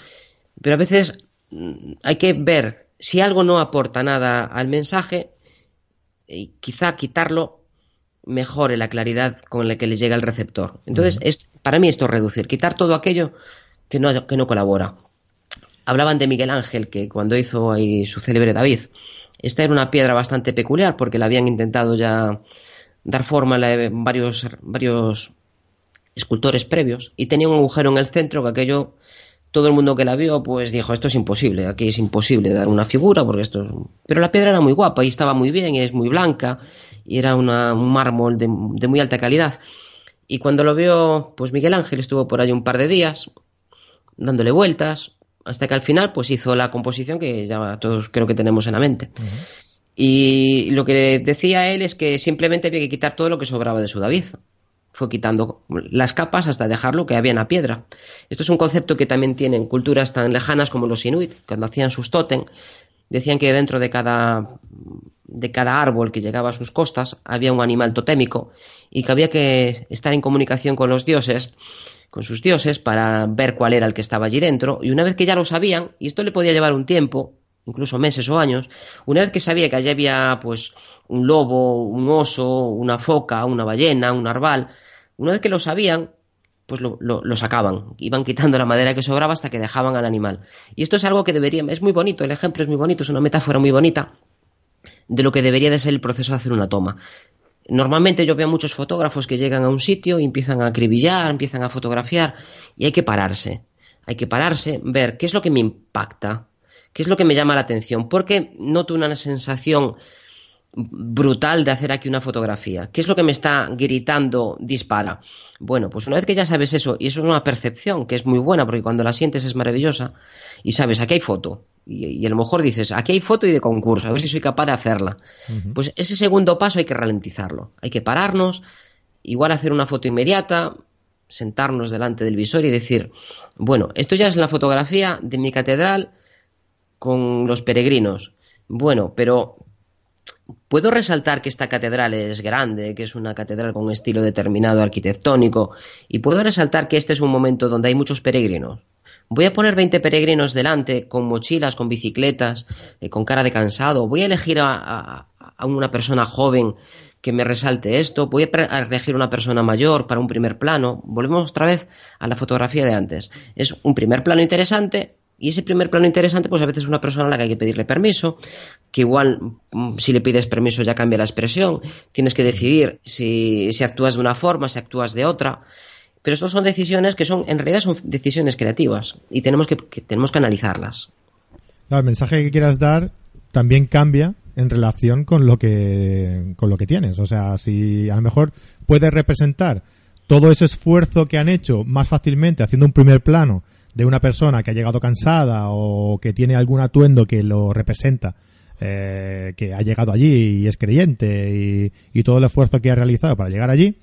pero a veces mm, hay que ver si algo no aporta nada al mensaje, y quizá quitarlo mejore la claridad con la que le llega el receptor. Entonces, es, para mí esto es reducir, quitar todo aquello que no, que no colabora. Hablaban de Miguel Ángel, que cuando hizo ahí su célebre David, esta era una piedra bastante peculiar porque la habían intentado ya dar forma a varios, varios escultores previos y tenía un agujero en el centro que aquello todo el mundo que la vio pues dijo esto es imposible, aquí es imposible dar una figura porque esto Pero la piedra era muy guapa y estaba muy bien y es muy blanca y era un mármol de, muy alta calidad. Y cuando lo vio, pues Miguel Ángel estuvo por ahí un par de días dándole vueltas hasta que al final pues hizo la composición que ya todos creo que tenemos en la mente. Y lo que decía él es que simplemente había que quitar todo lo que sobraba de su David. Fue quitando las capas hasta dejarlo que había en la piedra. Esto es un concepto que también tienen culturas tan lejanas como los inuit, cuando hacían sus totem, decían que dentro de cada, de cada árbol que llegaba a sus costas había un animal totémico y que había que estar en comunicación con los dioses, con sus dioses, para ver cuál era el que estaba allí dentro. Y una vez que ya lo sabían, y esto le podía llevar un tiempo, incluso meses o años, una vez que sabía que allí había pues un lobo, un oso, una foca, una ballena, un narval, una vez que lo sabían, pues lo, lo, sacaban, iban quitando la madera que sobraba hasta que dejaban al animal. Y esto es algo que debería, es muy bonito, el ejemplo es muy bonito, es una metáfora muy bonita de lo que debería de ser el proceso de hacer una toma. Normalmente yo veo muchos fotógrafos que llegan a un sitio y empiezan a acribillar, empiezan a fotografiar y hay que pararse. Hay que pararse, ver qué es lo que me impacta, qué es lo que me llama la atención, porque noto una sensación brutal de hacer aquí una fotografía. ¿Qué es lo que me está gritando dispara? Bueno, pues una vez que ya sabes eso, y eso es una percepción que es muy buena, porque cuando la sientes es maravillosa, y sabes, aquí hay foto, y, a lo mejor dices, aquí hay foto y de concurso, a ver si soy capaz de hacerla. Pues ese segundo paso hay que ralentizarlo, hay que pararnos, igual hacer una foto inmediata, sentarnos delante del visor y decir, bueno, esto ya es la fotografía de mi catedral con los peregrinos. Bueno, pero Puedo resaltar que esta catedral es grande, que es una catedral con un estilo determinado arquitectónico, y puedo resaltar que este es un momento donde hay muchos peregrinos. Voy a poner 20 peregrinos delante, con mochilas, con bicicletas, eh, con cara de cansado. Voy a elegir a, una persona joven que me resalte esto. Voy a elegir una persona mayor para un primer plano. Volvemos otra vez a la fotografía de antes. Es un primer plano interesante, y ese primer plano interesante, pues a veces es una persona a la que hay que pedirle permiso, que igual mm, si le pides permiso ya cambia la expresión, tienes que decidir si, actúas de una forma, si actúas de otra. Pero estas son decisiones que son, en realidad son decisiones creativas y tenemos que, tenemos que analizarlas. el mensaje que quieras dar también cambia en relación con lo que, con lo que tienes. O sea, si a lo mejor puedes representar todo ese esfuerzo que han hecho más fácilmente haciendo un primer plano de una persona que ha llegado cansada o que tiene algún atuendo que lo representa, eh, que ha llegado allí y es creyente y, todo el esfuerzo que ha realizado para llegar allí,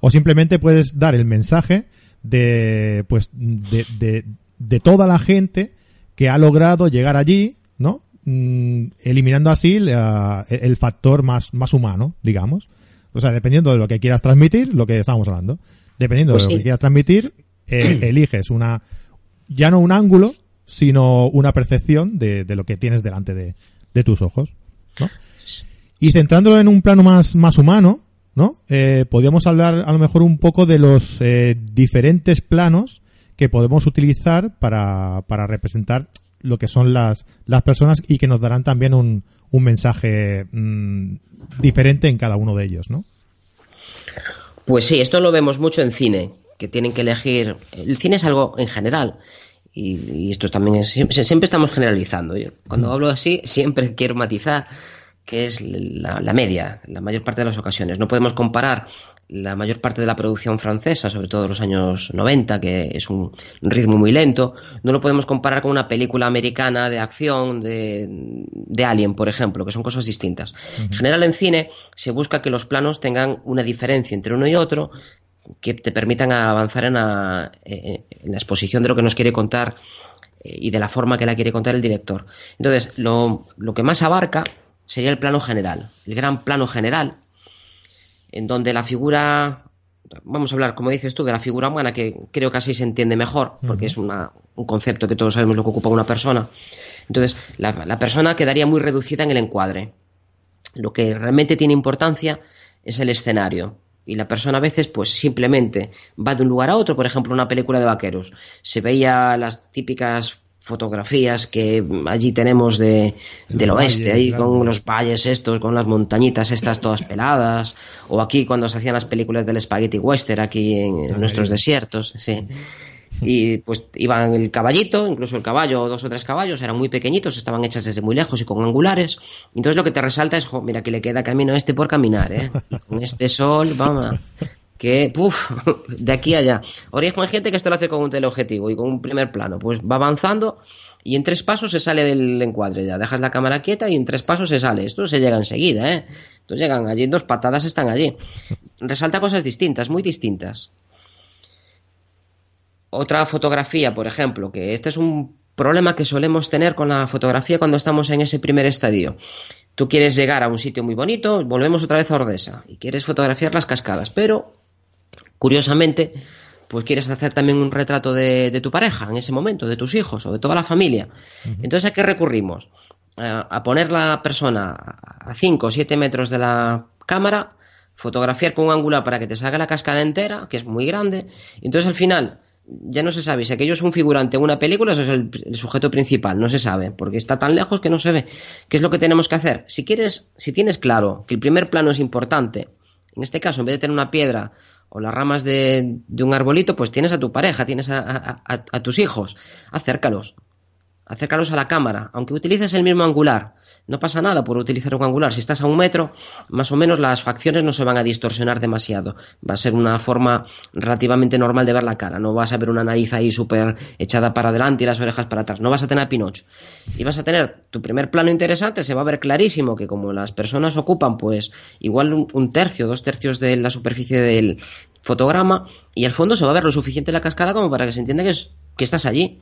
o simplemente puedes dar el mensaje de, pues, de, de, toda la gente que ha logrado llegar allí, ¿no? Mm, eliminando así el factor más, más humano, digamos. O sea, dependiendo de lo que quieras transmitir, lo que estábamos hablando. Dependiendo de pues lo que quieras transmitir, eh, eliges una, ya no un ángulo, sino una percepción de, lo que tienes delante de, tus ojos. ¿no? Y centrándolo en un plano más, más humano, ¿no? Eh, podríamos hablar a lo mejor un poco de los eh, diferentes planos que podemos utilizar para, para representar lo que son las, las personas y que nos darán también un, un mensaje mm, diferente en cada uno de ellos, ¿no? Pues sí, esto lo vemos mucho en cine, que tienen que elegir. El cine es algo en general. Y, esto también es. Siempre, estamos generalizando. Yo, cuando hablo así, siempre quiero matizar que es la, media, la mayor parte de las ocasiones. No podemos comparar la mayor parte de la producción francesa, sobre todo los años 90, que es un ritmo muy lento, no lo podemos comparar con una película americana de acción de, de Alien, por ejemplo, que son cosas distintas. En general en cine se busca que los planos tengan una diferencia entre uno y otro, que te permitan avanzar en la, exposición de lo que nos quiere contar eh, y de la forma que la quiere contar el director. Entonces, lo, que más abarca sería el plano general, el gran plano general, en donde la figura, vamos a hablar, como dices tú, de la figura humana, que creo que así se entiende mejor, porque es un concepto que todos sabemos lo que ocupa una persona. Entonces, la persona quedaría muy reducida en el encuadre. Lo que realmente tiene importancia es el escenario, y la persona a veces pues simplemente va de un lugar a otro, por ejemplo una película de vaqueros, se veía las típicas fotografías que allí tenemos de, del oeste, ahí con los valles estos, con las montañitas estas todas peladas, o aquí cuando se hacían las películas del spaghetti western aquí en, nuestros desiertos, sí. Y pues iban el caballito, incluso el caballo, dos o tres caballos, eran muy pequeñitos, estaban hechas desde muy lejos y con angulares. Entonces lo que te resalta es, mira que le queda camino este por caminar, ¿eh? con este sol, vamos, que, puff, de aquí a allá. Ahora hay gente que esto lo hace con un teleobjetivo y con un primer plano, pues va avanzando y en tres pasos se sale del encuadre ya. Dejas la cámara quieta y en tres pasos se sale. Esto se llega enseguida, ¿eh? Entonces llegan allí, dos patadas están allí. Resalta cosas distintas, muy distintas. Otra fotografía, por ejemplo, que este es un problema que solemos tener con la fotografía cuando estamos en ese primer estadio. Tú quieres llegar a un sitio muy bonito, volvemos otra vez a Ordesa y quieres fotografiar las cascadas, pero curiosamente pues quieres hacer también un retrato de, tu pareja en ese momento, de tus hijos o de toda la familia. Entonces, ¿a qué recurrimos? a poner la persona a 5 o 7 metros de la cámara, fotografiar con un ángulo para que te salga la cascada entera, que es muy grande, y entonces al final ya no se sabe si aquello es un figurante en una película o es el, sujeto principal, no se sabe, porque está tan lejos que no se ve. ¿Qué es lo que tenemos que hacer? Si quieres, si tienes claro que el primer plano es importante, en este caso, en vez de tener una piedra o las ramas de, un arbolito, pues tienes a tu pareja, tienes a, tus hijos. Acércalos. Acércalos a la cámara. Aunque utilices el mismo angular, no pasa nada por utilizar un angular. Si estás a un metro, más o menos las facciones no se van a distorsionar demasiado. Va a ser una forma relativamente normal de ver la cara. No vas a ver una nariz ahí súper echada para adelante y las orejas para atrás. No vas a tener a Pinocho. Y vas a tener tu primer plano interesante. Se va a ver clarísimo que como las personas ocupan, pues igual un tercio, dos tercios de la superficie del fotograma y al fondo se va a ver lo suficiente la cascada como para que se entienda que, que estás allí.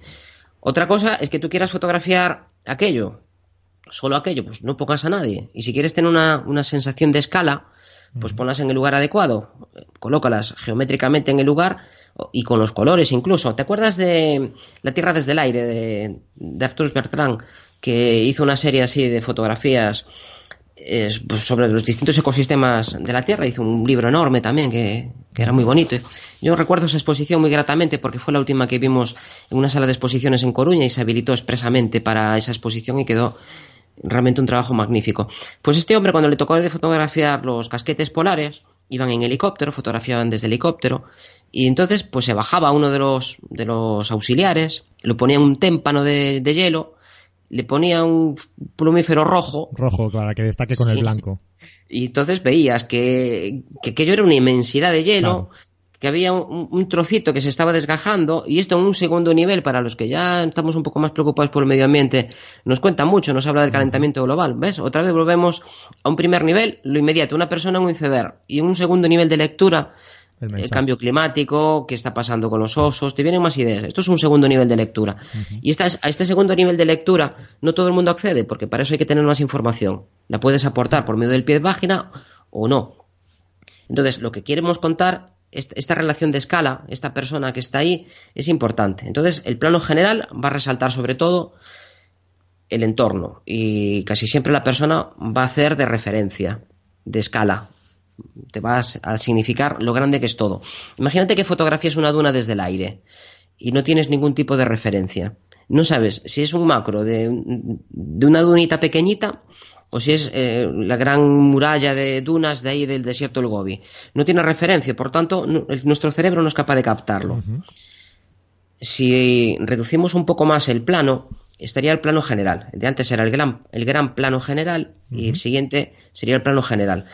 Otra cosa es que tú quieras fotografiar aquello solo aquello, pues no pongas a nadie. Y si quieres tener una, una sensación de escala, pues ponlas en el lugar adecuado, colócalas geométricamente en el lugar y con los colores incluso. ¿Te acuerdas de La Tierra desde el aire de, de Arthur Bertrand, que hizo una serie así de fotografías pues sobre los distintos ecosistemas de la Tierra? Hizo un libro enorme también que, que era muy bonito. Yo recuerdo esa exposición muy gratamente porque fue la última que vimos en una sala de exposiciones en Coruña y se habilitó expresamente para esa exposición y quedó realmente un trabajo magnífico. Pues este hombre, cuando le tocó de fotografiar los casquetes polares, iban en helicóptero, fotografiaban desde helicóptero, y entonces pues se bajaba uno de los, de los auxiliares, lo ponía en un témpano de, hielo, le ponía un plumífero rojo. Rojo, para que destaque con el blanco. Y entonces veías que, que aquello era una inmensidad de hielo que había un, trocito que se estaba desgajando y esto en un segundo nivel para los que ya estamos un poco más preocupados por el medio ambiente nos cuenta mucho, nos habla del calentamiento global, ¿ves? Otra vez volvemos a un primer nivel, lo inmediato, una persona en un iceberg y en un segundo nivel de lectura el, cambio climático, qué está pasando con los osos, te vienen más ideas. Esto es un segundo nivel de lectura. Y esta, a este segundo nivel de lectura no todo el mundo accede, porque para eso hay que tener más información. La puedes aportar por medio del pie de página o no. Entonces, lo que queremos contar esta relación de escala, esta persona que está ahí, es importante. Entonces, el plano general va a resaltar sobre todo el entorno y casi siempre la persona va a hacer de referencia, de escala. Te vas a significar lo grande que es todo. Imagínate que fotografías una duna desde el aire y no tienes ningún tipo de referencia. No sabes si es un macro de, de una dunita pequeñita o si es eh, la gran muralla de dunas de ahí del desierto del Gobi. No tiene referencia, por tanto, nuestro cerebro no es capaz de captarlo. Si reducimos un poco más el plano, estaría el plano general. El de antes era el gran, el gran plano general y el siguiente sería el plano general,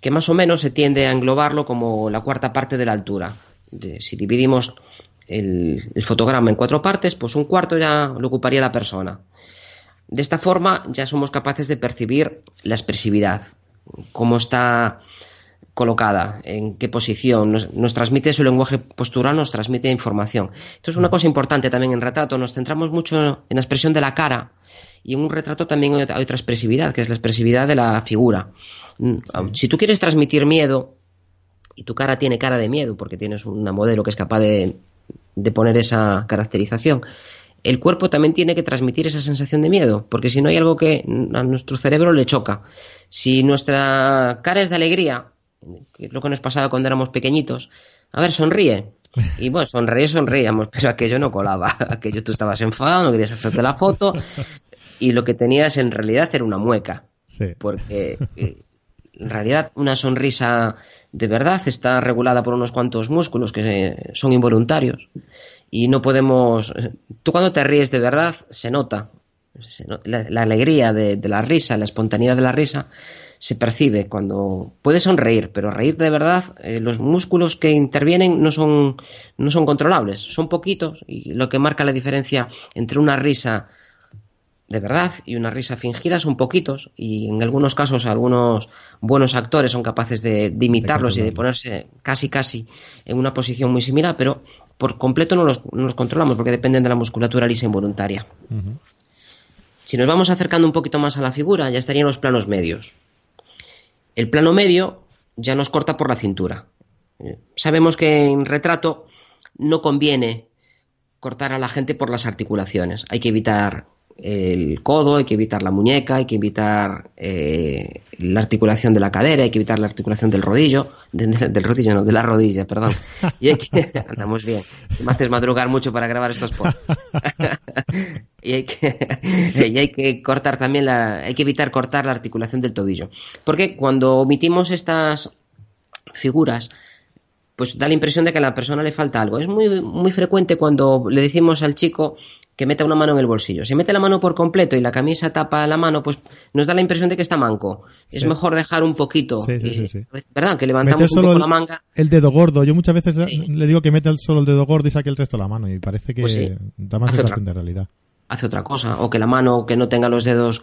que más o menos se tiende a englobarlo como la cuarta parte de la altura. si dividimos el, el, fotograma en cuatro partes, pues un cuarto ya lo ocuparía la persona. De esta forma ya somos capaces de percibir la expresividad, cómo está colocada, en qué posición, nos, transmite su lenguaje postural, nos transmite información. Esto es una cosa importante también en retrato, nos centramos mucho en la expresión de la cara y en un retrato también hay otra, expresividad, que es la expresividad de la figura. Mm, si tú quieres transmitir miedo y tu cara tiene cara de miedo porque tienes una modelo que es capaz de poner esa caracterización, el cuerpo también tiene que transmitir esa sensación de miedo, porque si no hay algo que a nuestro cerebro le choca. Si nuestra cara es de alegría, que es lo que nos pasaba cuando éramos pequeñitos, a ver, sonríe. Y bueno, sonríe, sonríamos, pero aquello no colaba. Aquello tú estabas enfadado, no querías hacerte la foto, y lo que tenías en realidad era una mueca. Porque eh, en realidad una sonrisa de verdad está regulada por unos cuantos músculos que son involuntarios y no podemos... Tú cuando te ríes de verdad se nota, la, alegría de, la risa, la espontaneidad de la risa, se percibe cuando puede sonreír, pero reír de verdad, eh, los músculos que intervienen no son, no son controlables, son poquitos y lo que marca la diferencia entre una risa de verdad y una risa fingida son poquitos y en algunos casos algunos buenos actores son capaces de, imitarlos y de ponerse casi casi en una posición muy similar, pero por completo no los, controlamos porque dependen de la musculatura lisa involuntaria. Si nos vamos acercando un poquito más a la figura, ya estarían los planos medios. El plano medio ya nos corta por la cintura. Eh, sabemos que en retrato no conviene cortar a la gente por las articulaciones. Hay que evitar el codo, hay que evitar la muñeca, hay que evitar eh, la articulación de la cadera, hay que evitar la articulación del rodillo, del rodillo, no, de la rodilla, perdón. Y hay que, andamos bien, me haces madrugar mucho para grabar estos posts. y, hay que, y hay que cortar también la, hay que evitar cortar la articulación del tobillo. Porque cuando omitimos estas figuras, pues da la impresión de que a la persona le falta algo. Es muy, muy frecuente cuando le decimos al chico que meta una mano en el bolsillo. Si mete la mano por completo y la camisa tapa la mano, pues nos da la impresión de que está manco. Es mejor dejar un poquito. Sí, sí, sí, ¿Verdad? Que levantamos un poco la manga. El dedo gordo. Yo muchas veces le digo que mete solo el dedo gordo y saque el resto de la mano. Y parece que pues da más sensación de realidad. Hace otra cosa. O que la mano que no tenga los dedos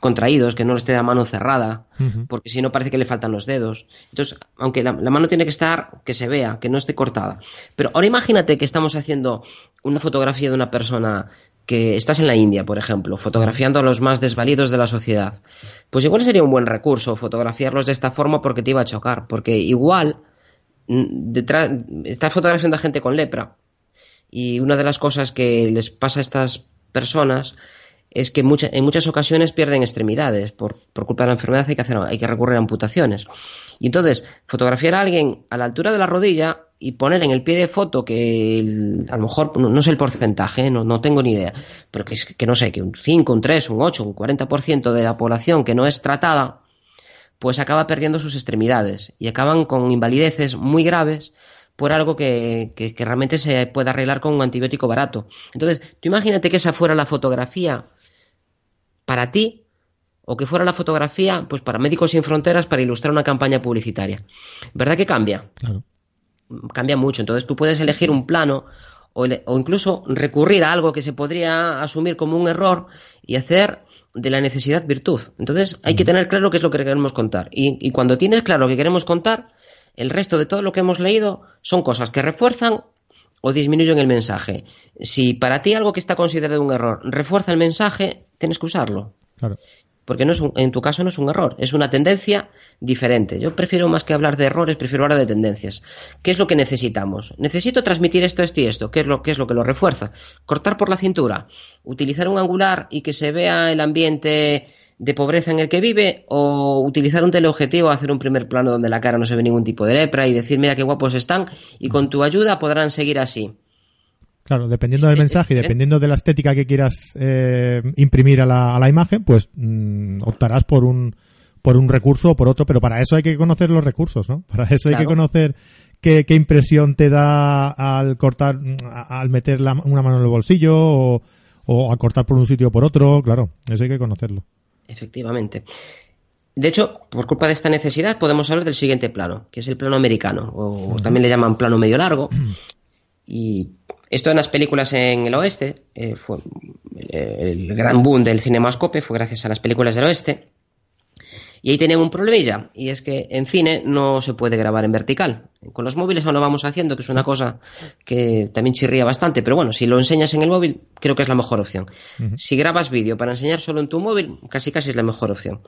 contraídos, que no esté la mano cerrada, porque si no parece que le faltan los dedos. Entonces, aunque la, mano tiene que estar, que se vea, que no esté cortada. Pero ahora imagínate que estamos haciendo una fotografía de una persona que estás en la India, por ejemplo, fotografiando a los más desvalidos de la sociedad. Pues igual sería un buen recurso fotografiarlos de esta forma porque te iba a chocar, porque igual mm, detrás estás fotografiando a gente con lepra y una de las cosas que les pasa a estas personas es que en muchas ocasiones pierden extremidades por, culpa de la enfermedad hay que hacer hay que recurrir a amputaciones. Y entonces fotografiar a alguien a la altura de la rodilla y poner en el pie de foto que a lo mejor no, sé el porcentaje no, no tengo ni idea pero que, que no sé que un 5, un 3, un 8, un 40% de la población que no es tratada pues acaba perdiendo sus extremidades y acaban con invalideces muy graves por algo que, que, realmente se puede arreglar con un antibiótico barato. Entonces, tú imagínate que esa fuera la fotografía para ti o que fuera la fotografía pues para Médicos Sin Fronteras para ilustrar una campaña publicitaria. ¿Verdad que cambia? Claro. Cambia mucho. Entonces tú puedes elegir un plano o, incluso recurrir a algo que se podría asumir como un error y hacer de la necesidad virtud. Entonces hay que tener claro qué es lo que queremos contar. Y, y cuando tienes claro lo que queremos contar, el resto de todo lo que hemos leído son cosas que refuerzan o disminuyen el mensaje. Si para ti algo que está considerado un error refuerza el mensaje, tienes que usarlo. Claro. Porque no es en tu caso no es un error, es una tendencia diferente. Yo prefiero más que hablar de errores, prefiero hablar de tendencias. ¿Qué es lo que necesitamos? Necesito transmitir esto, esto y esto. ¿Qué es lo, qué es lo que lo refuerza? Cortar por la cintura, utilizar un angular y que se vea el ambiente de pobreza en el que vive o utilizar un teleobjetivo, hacer un primer plano donde la cara no se ve ningún tipo de lepra y decir mira qué guapos están y con tu ayuda podrán seguir así. Claro, dependiendo del mensaje y dependiendo de la estética que quieras eh, imprimir a la, a la, imagen, pues mm, optarás por un, por un recurso o por otro, pero para eso hay que conocer los recursos, ¿no? Para eso hay que conocer qué, qué, impresión te da al cortar, al meter una mano en el bolsillo o, o a cortar por un sitio o por otro, claro, eso hay que conocerlo. Efectivamente. De hecho, por culpa de esta necesidad, podemos hablar del siguiente plano, que es el plano americano, o también le llaman plano medio largo. Y esto en las películas en el oeste, eh, fue el gran boom del cinemascope fue gracias a las películas del oeste. Y ahí tenían un problemilla, y es que en cine no se puede grabar en vertical. Con los móviles aún lo vamos haciendo, que es una cosa que también chirría bastante, pero bueno, si lo enseñas en el móvil, creo que es la mejor opción. Si grabas vídeo para enseñar solo en tu móvil, casi casi es la mejor opción.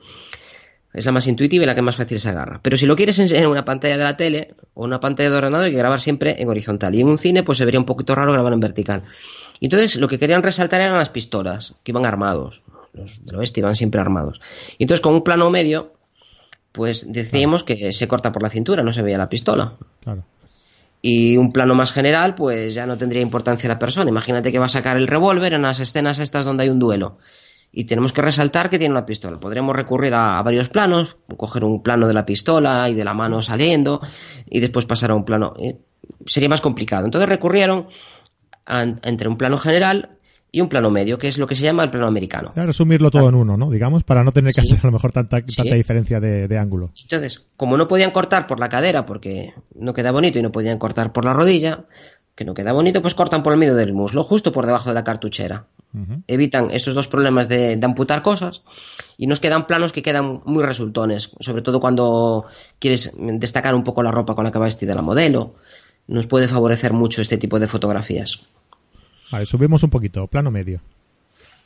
Es la más intuitiva y la que más fácil se agarra. Pero si lo quieres enseñar en una pantalla de la tele o una pantalla de ordenador, hay que grabar siempre en horizontal. Y en un cine, pues se vería un poquito raro grabar en vertical. Entonces lo que querían resaltar eran las pistolas, que iban armados los del oeste iban siempre armados. Y entonces con un plano medio, pues decíamos que se corta por la cintura, no se veía la pistola. Claro. Y un plano más general, pues ya no tendría importancia la persona. Imagínate que va a sacar el revólver en las escenas estas donde hay un duelo. Y tenemos que resaltar que tiene una pistola. Podríamos recurrir a, varios planos, coger un plano de la pistola y de la mano saliendo, y después pasar a un plano. Eh, sería más complicado. Entonces recurrieron entre un plano general y un plano medio, que es lo que se llama el plano americano. resumirlo todo en uno, ¿no? Digamos, para no tener que hacer a lo mejor tanta, tanta diferencia de, de, ángulo. Entonces, como no podían cortar por la cadera porque no queda bonito y no podían cortar por la rodilla, que no queda bonito, pues cortan por el medio del muslo, justo por debajo de la cartuchera. Evitan esos dos problemas de, de, amputar cosas y nos quedan planos que quedan muy resultones, sobre todo cuando quieres destacar un poco la ropa con la que va vestida la modelo. Nos puede favorecer mucho este tipo de fotografías. Vale, subimos un poquito, plano medio.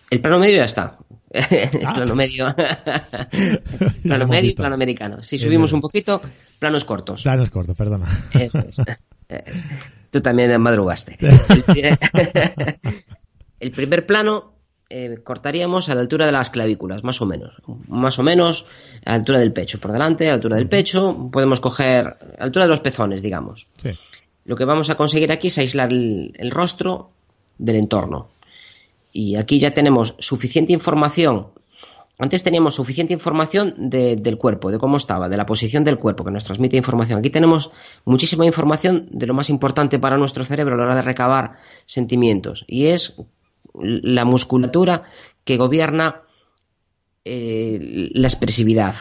El plano medio ya está. El ah. plano medio. plano medio y plano americano. Si subimos un poquito, planos cortos. Planos cortos, perdona. Eh, tú también madrugaste. El primer plano eh, cortaríamos a la altura de las clavículas, más o menos. Más o menos a la altura del pecho. Por delante, a la altura del pecho. Podemos coger a la altura de los pezones, digamos. Lo que vamos a conseguir aquí es aislar el rostro del entorno. Y aquí ya tenemos suficiente información. Antes teníamos suficiente información del cuerpo, de cómo estaba, de la posición del cuerpo, que nos transmite información. Aquí tenemos muchísima información de lo más importante para nuestro cerebro a la hora de recabar sentimientos. Y es la musculatura que gobierna eh, la expresividad.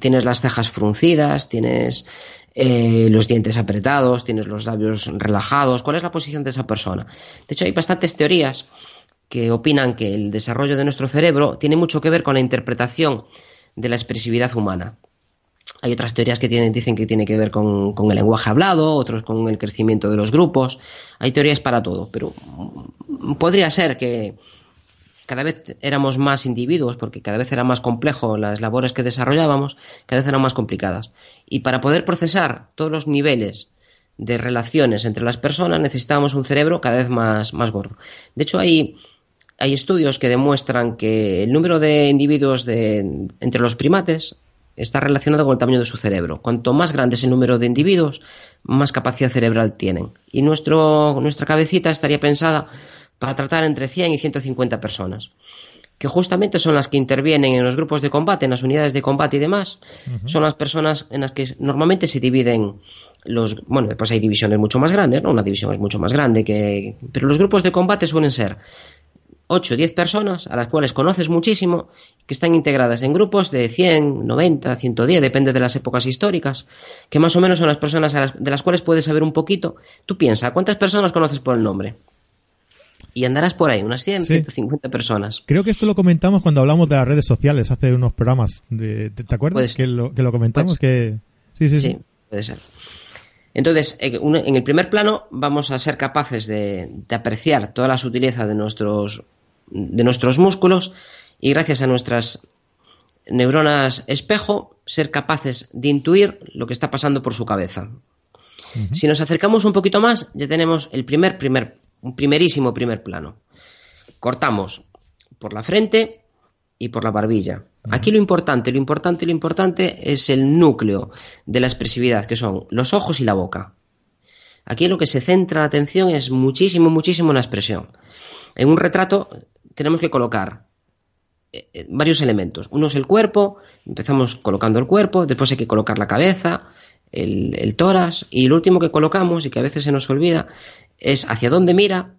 Tienes las cejas fruncidas, tienes eh, los dientes apretados, tienes los labios relajados, cuál es la posición de esa persona. De hecho, hay bastantes teorías que opinan que el desarrollo de nuestro cerebro tiene mucho que ver con la interpretación de la expresividad humana. Hay otras teorías que dicen que tiene que ver con, con, el lenguaje hablado, otros con el crecimiento de los grupos. Hay teorías para todo, pero podría ser que, cada vez éramos más individuos, porque cada vez era más complejo las labores que desarrollábamos, cada vez eran más complicadas. Y para poder procesar todos los niveles de relaciones entre las personas necesitábamos un cerebro cada vez más, más gordo. De hecho, hay, hay estudios que demuestran que el número de individuos de, entre los primates está relacionado con el tamaño de su cerebro. Cuanto más grande es el número de individuos, más capacidad cerebral tienen. Y nuestro, nuestra cabecita estaría pensada para tratar entre 100 y 150 personas, que justamente son las que intervienen en los grupos de combate, en las unidades de combate y demás, son las personas en las que normalmente se dividen los, bueno, después hay divisiones mucho más grandes, ¿no? Una división es mucho más grande que, pero los grupos de combate suelen ser 8 o 10 personas a las cuales conoces muchísimo, que están integradas en grupos de 100, 90, 110, depende de las épocas históricas, que más o menos son las personas de las cuales puedes saber un poquito. Tú piensa, ¿cuántas personas conoces por el nombre? Y andarás por ahí, unas 100, 150 personas. Creo que esto lo comentamos cuando hablamos de las redes sociales hace unos programas. De, ¿Te, acuerdas? Que lo, que lo comentamos. Que... Sí, sí, sí, puede ser. Entonces, eh, en el primer plano vamos a ser capaces de, apreciar toda la sutileza de nuestros, de nuestros músculos y gracias a nuestras neuronas espejo ser capaces de intuir lo que está pasando por su cabeza. Si nos acercamos un poquito más, ya tenemos el primer, primer un primerísimo primer plano. Cortamos por la frente y por la barbilla. Aquí lo importante, lo importante, lo importante es el núcleo de la expresividad, que son los ojos y la boca. Aquí lo que se centra la atención es muchísimo, muchísimo en la expresión. En un retrato tenemos que colocar eh, eh, varios elementos. Uno es el cuerpo, empezamos colocando el cuerpo, después hay que colocar la cabeza, el, el tórax y lo último que colocamos y que a veces se nos olvida es hacia dónde mira,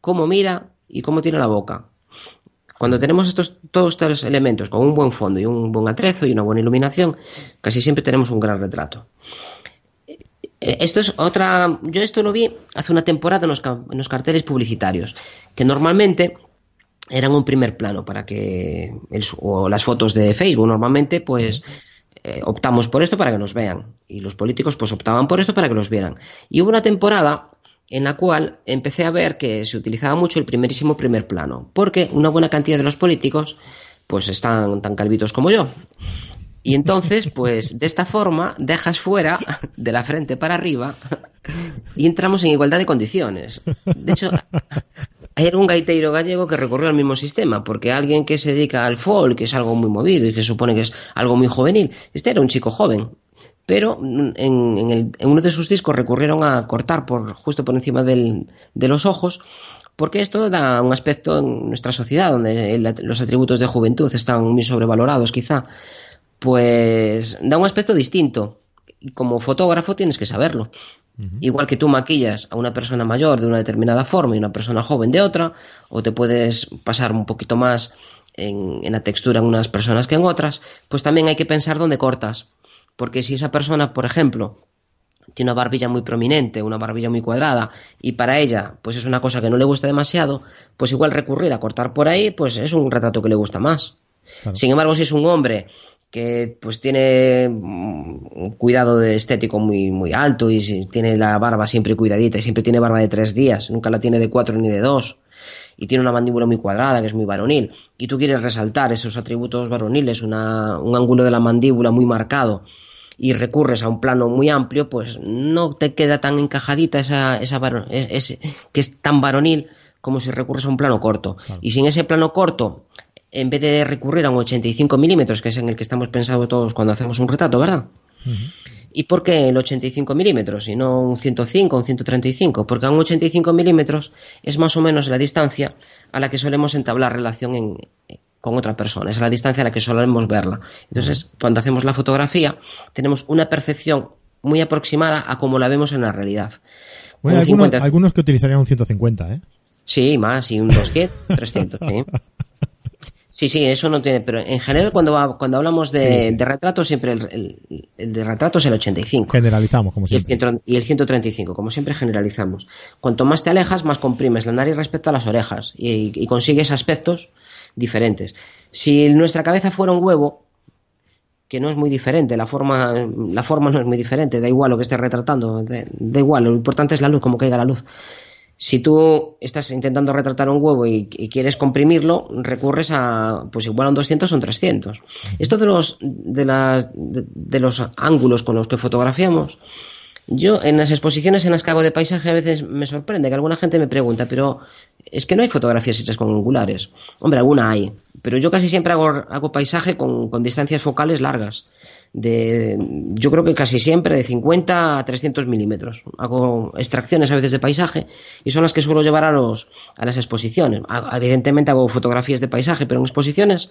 cómo mira y cómo tiene la boca. Cuando tenemos estos, todos estos elementos con un buen fondo y un buen atrezo y una buena iluminación, casi siempre tenemos un gran retrato. Eh, esto es otra. Yo esto lo vi hace una temporada en los, carteles publicitarios, que normalmente eran un primer plano para que. o las fotos de Facebook, normalmente, pues. Eh, optamos por esto para que nos vean. Y los políticos, pues optaban por esto para que los vieran. Y hubo una temporada en la cual empecé a ver que se utilizaba mucho el primerísimo primer plano, porque una buena cantidad de los políticos pues están tan calvitos como yo. Y entonces, pues de esta forma dejas fuera de la frente para arriba y entramos en igualdad de condiciones. De hecho, hay algún gaiteiro gallego que recurrió al mismo sistema, porque alguien que se dedica al folk, que es algo muy movido y que supone que es algo muy juvenil, este era un chico joven, pero en, uno de sus discos recurrieron a cortar por justo por encima de los ojos porque esto da un aspecto en nuestra sociedad donde los atributos de juventud están muy sobrevalorados quizá. Pues da un aspecto distinto. Y como fotógrafo tienes que saberlo. Igual que tú maquillas a una persona mayor de una determinada forma y una persona joven de otra, o te puedes pasar un poquito más en, la textura en unas personas que en otras, pues también hay que pensar dónde cortas. Porque si esa persona, por ejemplo, tiene una barbilla muy prominente, una barbilla muy cuadrada, y para ella, pues es una cosa que no le gusta demasiado, pues igual recurrir a cortar por ahí, pues es un retrato que le gusta más. Sin embargo, si es un hombre que pues tiene un cuidado de estético muy, muy alto y tiene la barba siempre cuidadita y siempre tiene barba de tres días, nunca la tiene de cuatro ni de dos, y tiene una mandíbula muy cuadrada, que es muy varonil, y tú quieres resaltar esos atributos varoniles, un ángulo de la mandíbula muy marcado, y recurres a un plano muy amplio, pues no te queda tan encajadita esa, esa ese, que es tan varonil como si recurres a un plano corto. Y sin ese plano corto, en vez de recurrir a un 85 milímetros, que es en el que estamos pensando todos cuando hacemos un retrato, ¿verdad? ¿Y por qué el 85 milímetros y no un 105 o un 135? Porque a un 85 milímetros es más o menos la distancia a la que solemos entablar relación en, con otra persona, es la distancia a la que solemos verla. Entonces, cuando hacemos la fotografía, tenemos una percepción muy aproximada a cómo la vemos en la realidad. Bueno, algunos, algunos, que utilizarían un 150, ¿eh? Sí, más, y un 200, 300, sí. Sí, sí, eso no tiene, pero en general cuando cuando hablamos de, retrato siempre el, de retrato es el 85. Generalizamos, como siempre. Y el, 135, como siempre generalizamos. Cuanto más te alejas, más comprimes la nariz respecto a las orejas y consigues aspectos diferentes. Si nuestra cabeza fuera un huevo, que no es muy diferente, la forma, la forma no es muy diferente, da igual lo que estés retratando, da, igual, lo importante es la luz, como caiga la luz. Si tú estás intentando retratar un huevo y, quieres comprimirlo, recurres a, pues igual a un 200 o un 300. Esto de los, de, las, de los ángulos con los que fotografiamos, yo en las exposiciones en las que hago de paisaje a veces me sorprende que alguna gente me pregunta, pero es que no hay fotografías hechas con angulares. Hombre, alguna hay, pero yo casi siempre hago, hago paisaje con, distancias focales largas. De, yo creo que casi siempre de 50 a 300 milímetros. Hago extracciones a veces de paisaje y son las que suelo llevar a, los, a las exposiciones. Evidentemente hago fotografías de paisaje, pero en exposiciones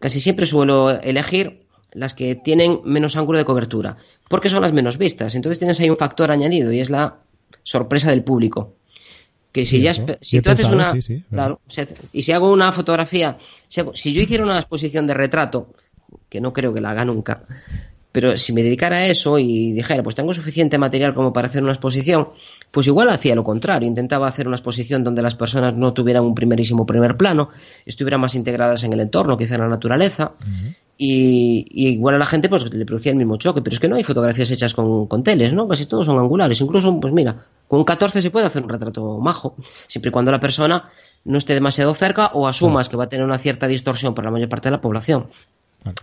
casi siempre suelo elegir las que tienen menos ángulo de cobertura, porque son las menos vistas. Entonces tienes ahí un factor añadido y es la sorpresa del público. Que si ya si tú haces una claro, y si hago una fotografía, si, yo hiciera una exposición de retrato, que no creo que la haga nunca, pero si me dedicara a eso y dijera, pues tengo suficiente material como para hacer una exposición, pues igual hacía lo contrario, intentaba hacer una exposición donde las personas no tuvieran un primerísimo primer plano, estuvieran más integradas en el entorno, quizá en la naturaleza, y, igual a la gente pues le producía el mismo choque, pero es que no hay fotografías hechas con, con teles, ¿no? Casi todos son angulares, incluso, pues mira, con un 14 se puede hacer un retrato majo, siempre y cuando la persona no esté demasiado cerca o asumas que va a tener una cierta distorsión por la mayor parte de la población.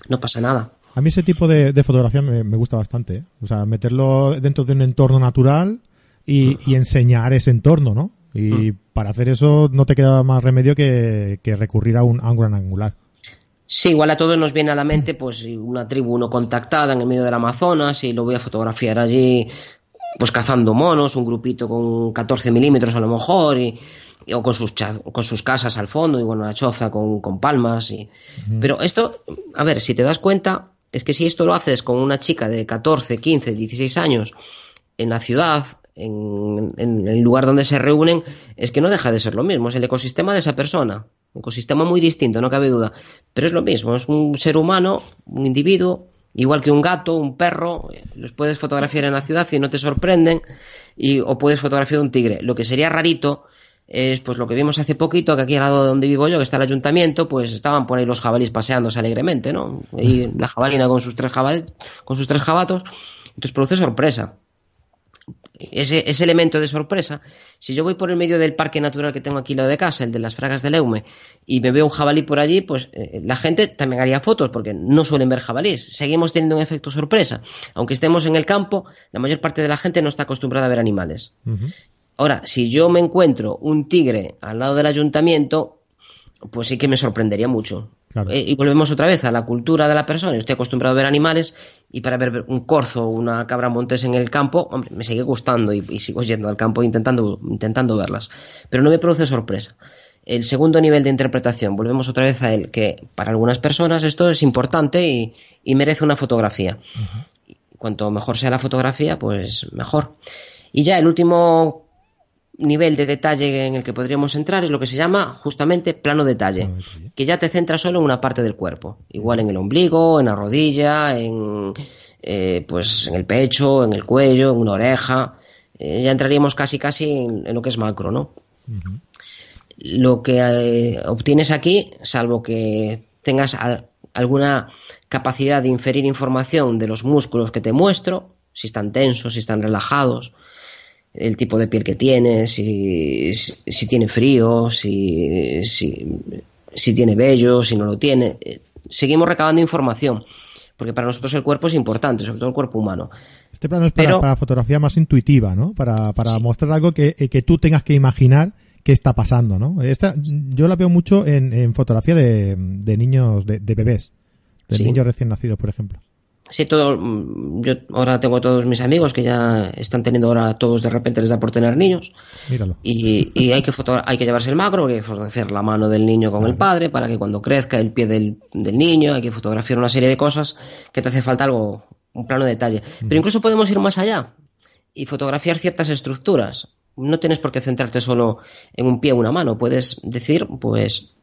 No pasa nada. A mí ese tipo de, fotografía me, gusta bastante, ¿eh? o sea, meterlo dentro de un entorno natural y, y enseñar ese entorno, ¿no? Y mm. para hacer eso no te queda más remedio que, que recurrir a un ángulo angular. Sí, igual a todos nos viene a la mente pues una tribu no contactada en el medio del Amazonas y lo voy a fotografiar allí pues cazando monos, un grupito con 14 milímetros a lo mejor y, o con sus, con sus casas al fondo y bueno, la choza con, con palmas. Y... Pero esto, a ver, si te das cuenta, es que si esto lo haces con una chica de 14, 15, 16 años en la ciudad, en, en, el lugar donde se reúnen, es que no deja de ser lo mismo, es el ecosistema de esa persona. Un ecosistema muy distinto, no cabe duda. Pero es lo mismo, es un ser humano, un individuo, igual que un gato, un perro, los puedes fotografiar en la ciudad y no te sorprenden, y, o puedes fotografiar un tigre. Lo que sería rarito es pues lo que vimos hace poquito, que aquí al lado de donde vivo yo, que está el ayuntamiento, pues estaban por ahí los jabalíes paseándose alegremente, ¿no? Y la jabalina con sus tres, con sus tres jabatos, entonces produce sorpresa ese, ese, elemento de sorpresa, si yo voy por el medio del parque natural que tengo aquí lo de casa, el de las Fragas del Eume, y me veo un jabalí por allí, pues eh, la gente también haría fotos, porque no suelen ver jabalíes. Seguimos teniendo un efecto sorpresa. Aunque estemos en el campo, la mayor parte de la gente no está acostumbrada a ver animales. Ahora, si yo me encuentro un tigre al lado del ayuntamiento, pues sí que me sorprendería mucho. Eh, y volvemos otra vez a la cultura de la persona. estoy acostumbrado a ver animales y para ver un corzo o una cabra montés en el campo, hombre, me sigue gustando y, sigo yendo al campo intentando, intentando verlas. Pero no me produce sorpresa. El segundo nivel de interpretación, volvemos otra vez a él, que para algunas personas esto es importante y, merece una fotografía. Cuanto mejor sea la fotografía, pues mejor. Y ya el último nivel de detalle en el que podríamos entrar es lo que se llama justamente plano detalle, que ya te centra solo en una parte del cuerpo, igual en el ombligo, en la rodilla, en eh, pues en el pecho, en el cuello, en una oreja. Eh, ya entraríamos casi casi en, lo que es macro, ¿no? Lo que eh, obtienes aquí, salvo que tengas alguna capacidad de inferir información de los músculos que te muestro, si están tensos, si están relajados, el tipo de piel que tiene, si, si, tiene frío, si, si, tiene vello, si no lo tiene. Seguimos recabando información, porque para nosotros el cuerpo es importante, sobre todo el cuerpo humano. Este plano es para, fotografía más intuitiva, ¿no? Para, para mostrar algo que, que tú tengas que imaginar qué está pasando, ¿no? Esta, yo la veo mucho en, en fotografía de, de niños, de, de bebés, de niños recién nacidos, por ejemplo. Sí, todo, mm, yo ahora tengo todos mis amigos que ya están teniendo ahora todos de repente les da por tener niños. Míralo. Y, y hay que hay que llevarse el macro, hay que fotografiar la mano del niño con el padre para que cuando crezca el pie del, del, niño, hay que fotografiar una serie de cosas que te hace falta algo, un plano de detalle. Pero incluso podemos ir más allá y fotografiar ciertas estructuras no tienes por qué centrarte solo en un pie o una mano, puedes decir, pues,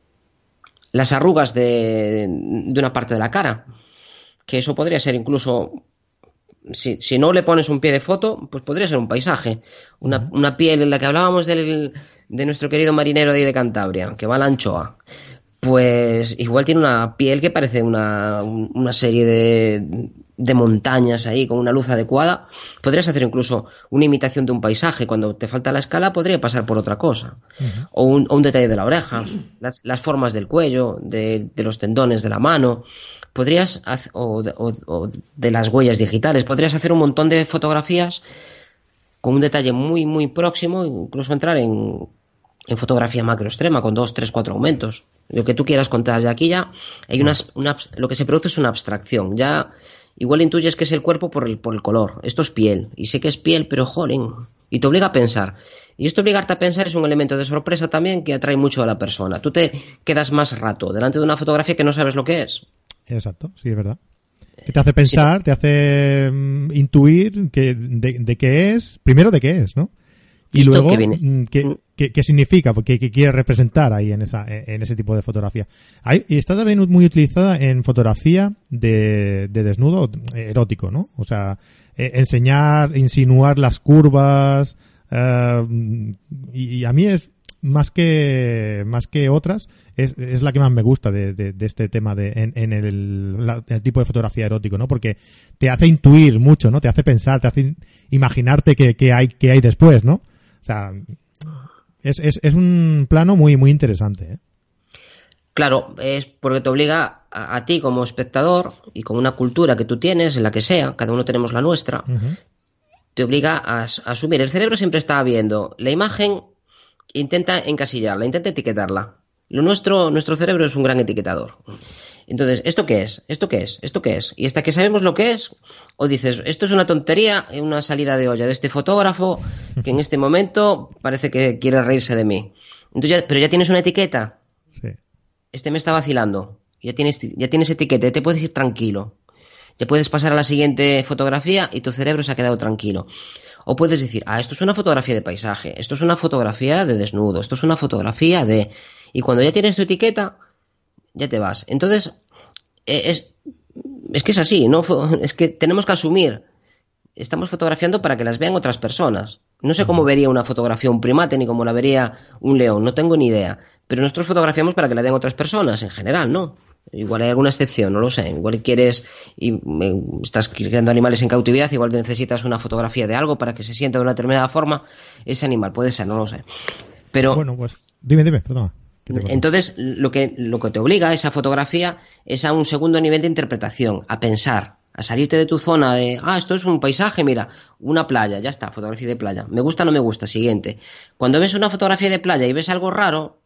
las arrugas de, de una parte de la cara, que eso podría ser incluso, si, si, no le pones un pie de foto, pues podría ser un paisaje, una, una piel en la que hablábamos del, de nuestro querido marinero de ahí de Cantabria, que va a la anchoa pues igual tiene una piel que parece una, una serie de, de, montañas ahí con una luz adecuada. Podrías hacer incluso una imitación de un paisaje. Cuando te falta la escala podría pasar por otra cosa. o, un, un, detalle de la oreja, las, las formas del cuello, de, de, los tendones de la mano. Podrías, o de, o de las huellas digitales, podrías hacer un montón de fotografías con un detalle muy, muy próximo, incluso entrar en, en fotografía macro extrema con dos, tres, cuatro aumentos. Lo que tú quieras contar. De aquí ya hay unas, una, lo que se produce es una abstracción. Ya igual intuyes que es el cuerpo por el, por el color. Esto es piel. Y sé que es piel, pero jolín. Y te obliga a pensar. Y esto obligarte a pensar es un elemento de sorpresa también que atrae mucho a la persona. Tú te quedas más rato delante de una fotografía que no sabes lo que es. Exacto, sí, es verdad. Que te hace pensar, te hace um, intuir que, de, de qué es, primero de qué es, ¿no? Y luego, mm, ¿qué, mm. qué, qué significa? ¿Qué, ¿Qué, quiere representar ahí en, esa, en ese tipo de fotografía? Hay, y está también muy utilizada en fotografía de, de desnudo erótico, ¿no? O sea, eh, enseñar, insinuar las curvas, uh, y, y, a mí es más que más que otras es, es la que más me gusta de, de, de este tema de en, en el, la, el, tipo de fotografía erótico no porque te hace intuir mucho no te hace pensar te hace imaginarte que, que hay que hay después no o sea, es, es, es un plano muy, muy interesante. ¿eh? Claro, es porque te obliga a, a, ti como espectador y con una cultura que tú tienes, en la que sea, cada uno tenemos la nuestra, uh -huh. te obliga a, a, asumir. El cerebro siempre está viendo la imagen, intenta encasillarla, intenta etiquetarla. Lo nuestro, nuestro cerebro es un gran etiquetador. Entonces, ¿esto qué es? ¿Esto qué es? ¿Esto qué es? Y hasta que sabemos lo que es, o dices, esto es una tontería, una salida de olla de este fotógrafo que en este momento parece que quiere reírse de mí. Entonces, ya, pero ya tienes una etiqueta. Sí. Este me está vacilando. Ya tienes, ya tienes etiqueta, te puedes ir tranquilo. Ya puedes pasar a la siguiente fotografía y tu cerebro se ha quedado tranquilo. O puedes decir, ah, esto es una fotografía de paisaje, esto es una fotografía de desnudo, esto es una fotografía de... Y cuando ya tienes tu etiqueta, ya te vas. Entonces, eh, es, es que es así, ¿no? Es que tenemos que asumir. Estamos fotografiando para que las vean otras personas. No sé cómo vería una fotografía un primate ni cómo la vería un león, no tengo ni idea. Pero nosotros fotografiamos para que la vean otras personas, en general, ¿no? Igual hay alguna excepción, no lo sé. Igual quieres y estás criando animales en cautividad, igual necesitas una fotografía de algo para que se sienta de una determinada forma ese animal, puede ser, no lo sé. Pero bueno, pues dime, dime, perdona. Entonces, lo que, lo que te obliga esa fotografía es a un segundo nivel de interpretación, a pensar, a salirte de tu zona de, ah, esto es un paisaje, mira, una playa, ya está, fotografía de playa. Me gusta o no me gusta, siguiente. Cuando ves una fotografía de playa y ves algo raro,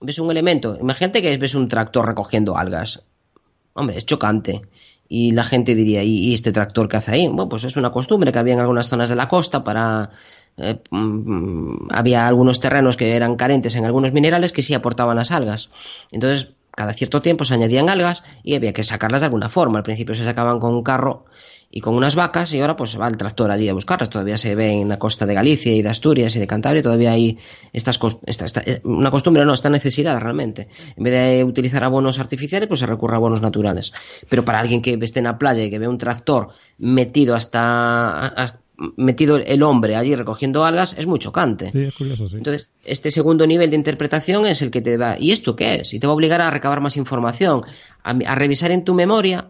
ves un elemento, imagínate que ves un tractor recogiendo algas. Hombre, es chocante. Y la gente diría, ¿y, este tractor qué hace ahí? Bueno, pues es una costumbre que había en algunas zonas de la costa para eh, mm, había algunos terrenos que eran carentes en algunos minerales que sí aportaban las algas. Entonces, cada cierto tiempo se añadían algas y había que sacarlas de alguna forma. Al principio se sacaban con un carro y con unas vacas y ahora pues se va el tractor allí a buscarlas. Todavía se ve en la costa de Galicia y de Asturias y de Cantabria, todavía hay estas esta, eh, una costumbre, no, esta necesidad realmente. En vez de utilizar abonos artificiales, pues se recurre a abonos naturales. Pero para alguien que esté en la playa y que ve un tractor metido hasta, metido el hombre allí recogiendo algas es muy chocante. Sí, es curioso, sí. Entonces, este segundo nivel de interpretación es el que te va, ¿y esto qué es? Y te va a obligar a recabar más información, a revisar en tu memoria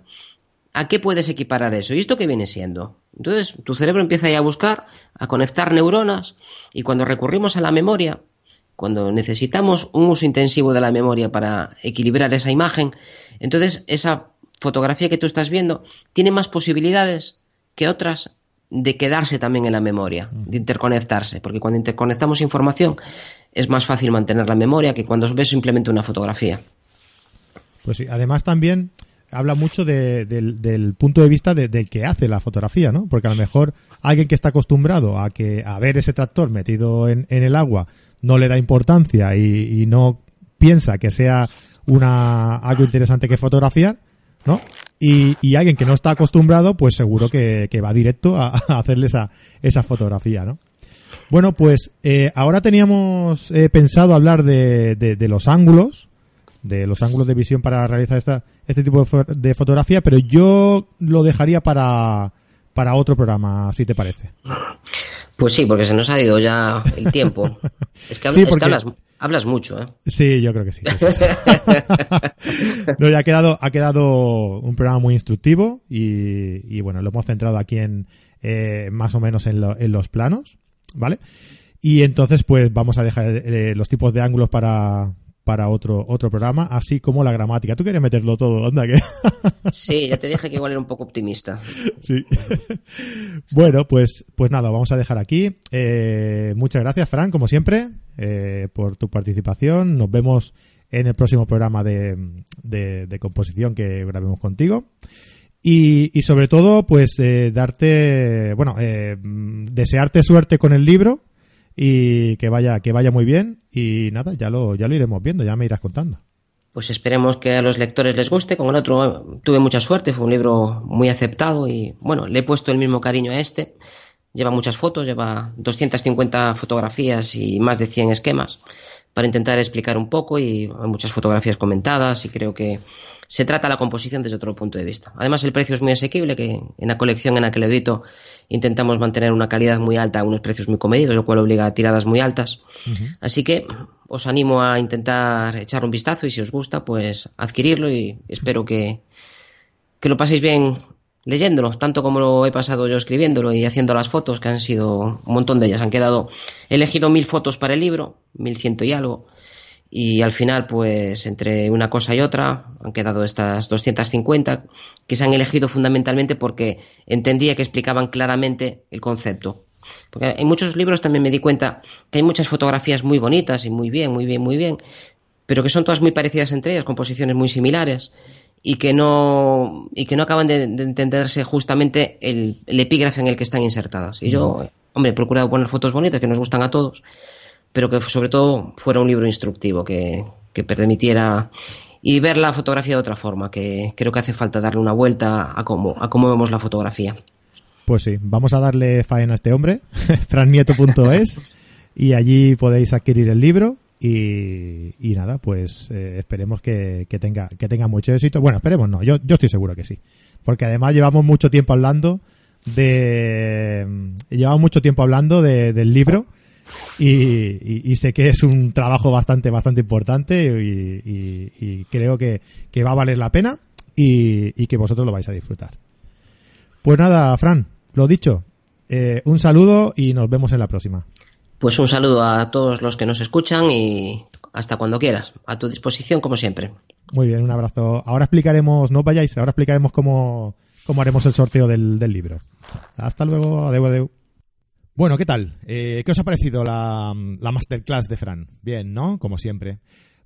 ¿A qué puedes equiparar eso? ¿Y esto qué viene siendo? Entonces, tu cerebro empieza ahí a buscar, a conectar neuronas, y cuando recurrimos a la memoria, cuando necesitamos un uso intensivo de la memoria para equilibrar esa imagen, entonces esa fotografía que tú estás viendo tiene más posibilidades que otras de quedarse también en la memoria, de interconectarse, porque cuando interconectamos información es más fácil mantener la memoria que cuando ves simplemente una fotografía. Pues sí, además también habla mucho del, punto de vista del que hace la fotografía, ¿no? Porque a lo mejor alguien que está acostumbrado a que a ver ese tractor metido en, el agua no le da importancia y, no piensa que sea una algo interesante que fotografiar, ¿no? Y, alguien que no está acostumbrado, pues seguro que, va directo a, hacerle esa, esa fotografía, ¿no? Bueno, pues eh, ahora teníamos eh, pensado hablar de, de los ángulos, de los ángulos de visión para realizar esta, este tipo de, fotografía, pero yo lo dejaría para, para otro programa, si te parece. Pues sí, porque se nos ha ido ya el tiempo. Es que, hablas, mucho, ¿eh? Sí, yo creo que sí. no, ya ha quedado, ha quedado un programa muy instructivo y, bueno, lo hemos centrado aquí en eh, más o menos en, en los planos, ¿vale? Y entonces, pues vamos a dejar eh, los tipos de ángulos para, para otro, otro programa, así como la gramática. Tú quieres meterlo todo, anda que. Sí, ya te dije que igual era un poco optimista. Sí. Bueno, pues, pues nada, vamos a dejar aquí. Eh, muchas gracias, Fran, como siempre, eh, por tu participación. Nos vemos en el próximo programa de, de, composición que grabemos contigo. Y, y sobre todo, pues eh, darte, bueno, desearte suerte con el libro y que vaya, que vaya muy bien y nada, ya lo, ya lo iremos viendo, ya me irás contando. Pues esperemos que a los lectores les guste. Con el otro tuve mucha suerte, fue un libro muy aceptado y bueno, le he puesto el mismo cariño a este. Lleva muchas fotos, lleva 250 fotografías y más de 100 esquemas para intentar explicar un poco y hay muchas fotografías comentadas y creo que se trata la composición desde otro punto de vista. Además, el precio es muy asequible, que en la colección en la que lo edito intentamos mantener una calidad muy alta a unos precios muy comedidos, lo cual obliga a tiradas muy altas. Así que os animo a intentar echar un vistazo y si os gusta, pues adquirirlo y espero que, que lo paséis bien leyéndolo, tanto como lo he pasado yo escribiéndolo y haciendo las fotos, que han sido un montón de ellas. Han quedado, he elegido mil fotos para el libro, mil ciento y algo, y al final, pues entre una cosa y otra, han quedado estas 250 que se han elegido fundamentalmente porque entendía que explicaban claramente el concepto. Porque en muchos libros también me di cuenta que hay muchas fotografías muy bonitas y muy bien, muy bien, muy bien, pero que son todas muy parecidas entre ellas, con posiciones muy similares y que no y que no acaban de, entenderse justamente el, el, epígrafe en el que están insertadas. Y yo, hombre, he procurado poner fotos bonitas que nos gustan a todos, pero que sobre todo fuera un libro instructivo que, permitiera y ver la fotografía de otra forma, que creo que hace falta darle una vuelta a cómo, a cómo vemos la fotografía. Pues sí, vamos a darle faena a este hombre, frannieto.es, y allí podéis adquirir el libro y, nada, pues eh, esperemos que, tenga, que tenga mucho éxito. Bueno, esperemos no, yo, yo estoy seguro que sí, porque además llevamos mucho tiempo hablando de... Llevamos mucho tiempo hablando del libro y, sé que es un trabajo bastante, bastante importante y, creo que, va a valer la pena y, que vosotros lo vais a disfrutar. Pues nada, Fran, lo dicho, eh, un saludo y nos vemos en la próxima. Pues un saludo a todos los que nos escuchan y hasta cuando quieras, a tu disposición como siempre. Muy bien, un abrazo. Ahora explicaremos, no vayáis, ahora explicaremos cómo, cómo haremos el sorteo del, del libro. Hasta luego, adeu, adeu. Bueno, ¿qué tal? Eh, ¿Qué os ha parecido la, masterclass de Fran? Bien, ¿no? Como siempre.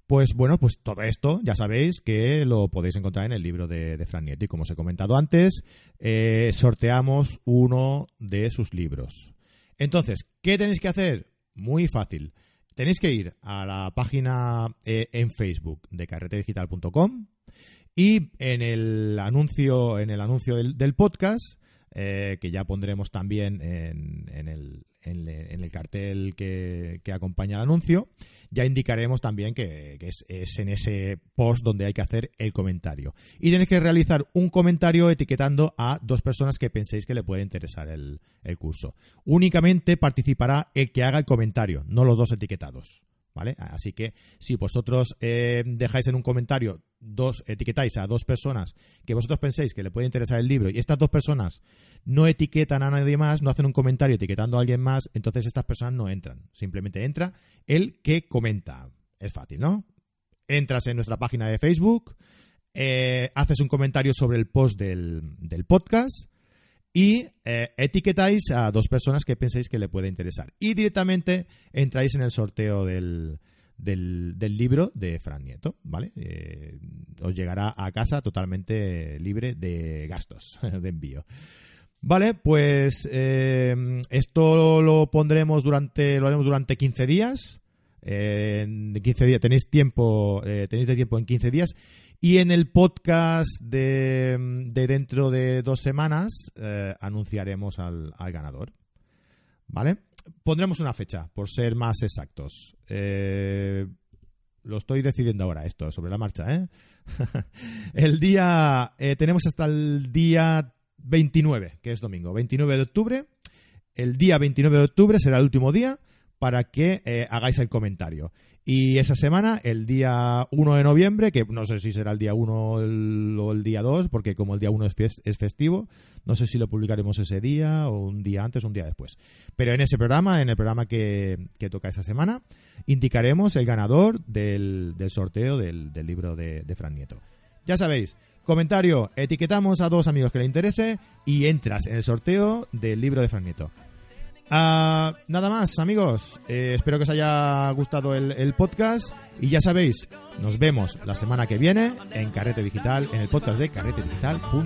Pues bueno, pues todo esto ya sabéis que lo podéis encontrar en el libro de, Fran Nieto. Y como os he comentado antes, eh, sorteamos uno de sus libros. Entonces, ¿qué tenéis que hacer? Muy fácil. Tenéis que ir a la página eh, en Facebook de carretedigital.com y en el anuncio, en el anuncio del podcast eh, que ya pondremos también en, el, en, el, cartel que, acompaña al anuncio, ya indicaremos también que, es, en ese post donde hay que hacer el comentario. Y tenéis que realizar un comentario etiquetando a dos personas que penséis que le puede interesar el, el curso. Únicamente participará el que haga el comentario, no los dos etiquetados. ¿Vale? Así que si vosotros eh, dejáis en un comentario, dos, etiquetáis a dos personas que vosotros penséis que le puede interesar el libro y estas dos personas no etiquetan a nadie más, no hacen un comentario etiquetando a alguien más, entonces estas personas no entran. Simplemente entra el que comenta. Es fácil, ¿no? Entras en nuestra página de Facebook, eh, haces un comentario sobre el post del, del podcast y eh, etiquetáis a dos personas que penséis que le puede interesar. Y directamente entráis en el sorteo del, del, libro de Fran Nieto, ¿vale? Eh, os llegará a casa totalmente libre de gastos de envío. Vale, pues eh, esto lo pondremos durante, lo haremos durante 15 días. en 15 días tenéis tiempo, tenéis de tiempo en 15 días y en el podcast de, dentro de dos semanas eh, anunciaremos al, ganador. ¿Vale? Pondremos una fecha, por ser más exactos. Eh, lo estoy decidiendo ahora, esto, sobre la marcha, ¿eh? el día. tenemos hasta el día 29, que es domingo, 29 de octubre. El día 29 de octubre será el último día para que hagáis el comentario. Y esa semana, el día 1 de noviembre, que no sé si será el día 1 o el día 2, porque como el día 1 es festivo, no sé si lo publicaremos ese día o un día antes o un día después. Pero en ese programa, en el programa que, toca esa semana, indicaremos el ganador del, sorteo del, libro de, de Fran Nieto. Ya sabéis, comentario, etiquetamos a dos amigos que le interese y entras en el sorteo del libro de Fran Nieto. Ah, nada más, amigos. Eh, espero que os haya gustado el, podcast. Y ya sabéis, nos vemos la semana que viene en Carrete Digital, en el podcast de carretedigital.com.